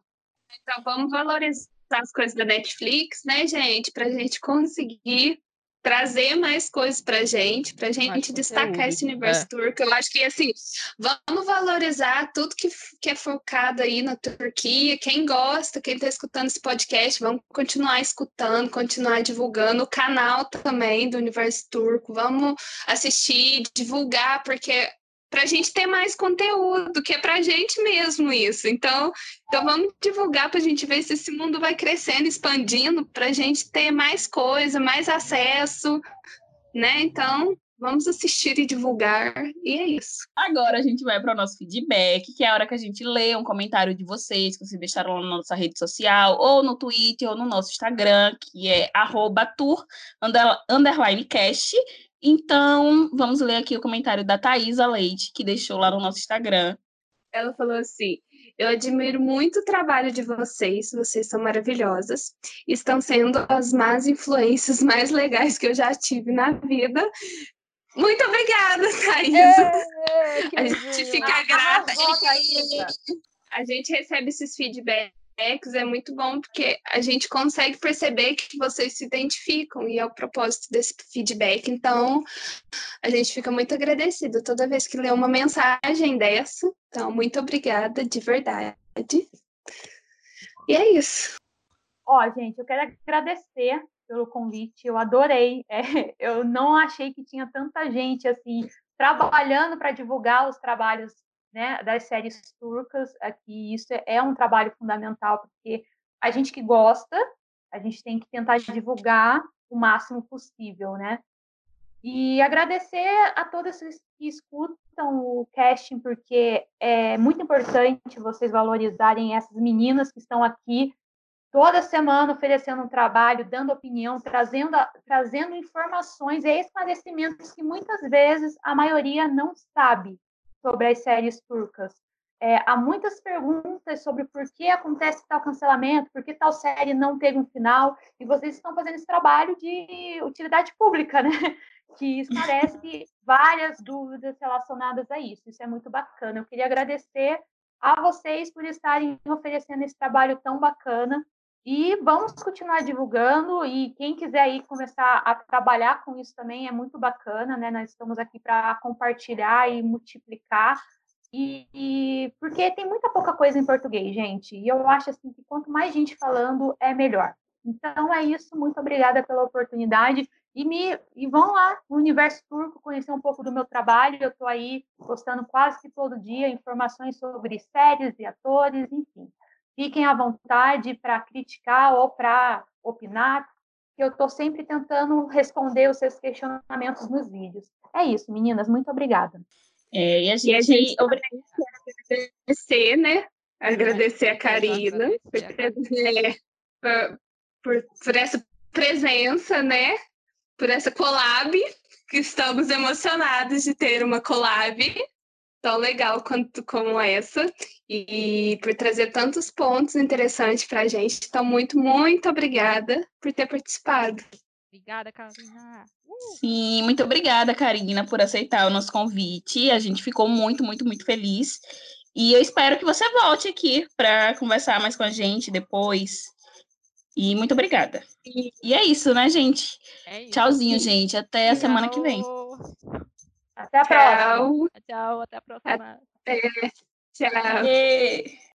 Então, vamos valorizar as coisas da Netflix, né, gente? Para a gente conseguir trazer mais coisas para gente, para gente destacar esse universo é. turco. Eu acho que, assim, vamos valorizar tudo que, que é focado aí na Turquia. Quem gosta, quem está escutando esse podcast, vamos continuar escutando, continuar divulgando o canal também do universo turco. Vamos assistir, divulgar, porque para a gente ter mais conteúdo, que é para a gente mesmo isso. Então, então vamos divulgar para a gente ver se esse mundo vai crescendo, expandindo, para a gente ter mais coisa, mais acesso, né? Então, vamos assistir e divulgar, e é isso. Agora a gente vai para o nosso feedback, que é a hora que a gente lê um comentário de vocês, que vocês deixaram lá na nossa rede social, ou no Twitter, ou no nosso Instagram, que é arroba tour, underline cast, então, vamos ler aqui o comentário da Thaisa Leite, que deixou lá no nosso Instagram. Ela falou assim: Eu admiro muito o trabalho de vocês, vocês são maravilhosas. Estão sendo as más influências mais legais que eu já tive na vida. Muito obrigada, Thaisa. a gente fica grata. A gente recebe esses feedbacks feedbacks é muito bom porque a gente consegue perceber que vocês se identificam e é o propósito desse feedback. Então, a gente fica muito agradecido toda vez que lê uma mensagem dessa. Então, muito obrigada de verdade. E é isso. Ó, gente, eu quero agradecer pelo convite. Eu adorei. É, eu não achei que tinha tanta gente assim trabalhando para divulgar os trabalhos né, das séries turcas aqui. Isso é um trabalho fundamental, porque a gente que gosta, a gente tem que tentar divulgar o máximo possível, né? E agradecer a todos que escutam o casting, porque é muito importante vocês valorizarem essas meninas que estão aqui toda semana oferecendo um trabalho, dando opinião, trazendo, trazendo informações e esclarecimentos que muitas vezes a maioria não sabe sobre as séries turcas. É, há muitas perguntas sobre por que acontece tal cancelamento, por que tal série não teve um final, e vocês estão fazendo esse trabalho de utilidade pública, né? que esclarece várias dúvidas relacionadas a isso. Isso é muito bacana. Eu queria agradecer a vocês por estarem oferecendo esse trabalho tão bacana. E vamos continuar divulgando. E quem quiser aí começar a trabalhar com isso também é muito bacana, né? Nós estamos aqui para compartilhar e multiplicar. E, e, porque tem muita pouca coisa em português, gente. E eu acho assim que quanto mais gente falando, é melhor. Então é isso. Muito obrigada pela oportunidade. E, me, e vão lá no Universo Turco conhecer um pouco do meu trabalho. Eu estou aí postando quase que todo dia informações sobre séries e atores, enfim. Fiquem à vontade para criticar ou para opinar, que eu estou sempre tentando responder os seus questionamentos nos vídeos. É isso, meninas. Muito obrigada. É, e a gente, e a gente agradecer, né? Agradecer a Karina por, por, por essa presença, né? por essa collab, que estamos emocionados de ter uma collab tão legal quanto como essa e por trazer tantos pontos interessantes para a gente. Então, muito, muito obrigada por ter participado. Obrigada, Karina. Uh! Sim, muito obrigada, Karina, por aceitar o nosso convite. A gente ficou muito, muito, muito feliz. E eu espero que você volte aqui para conversar mais com a gente depois. E muito obrigada. E é isso, né, gente? É isso. Tchauzinho, gente. Até Tchau. a semana que vem. Até a próxima. Tchau, até a próxima. Até. Tchau.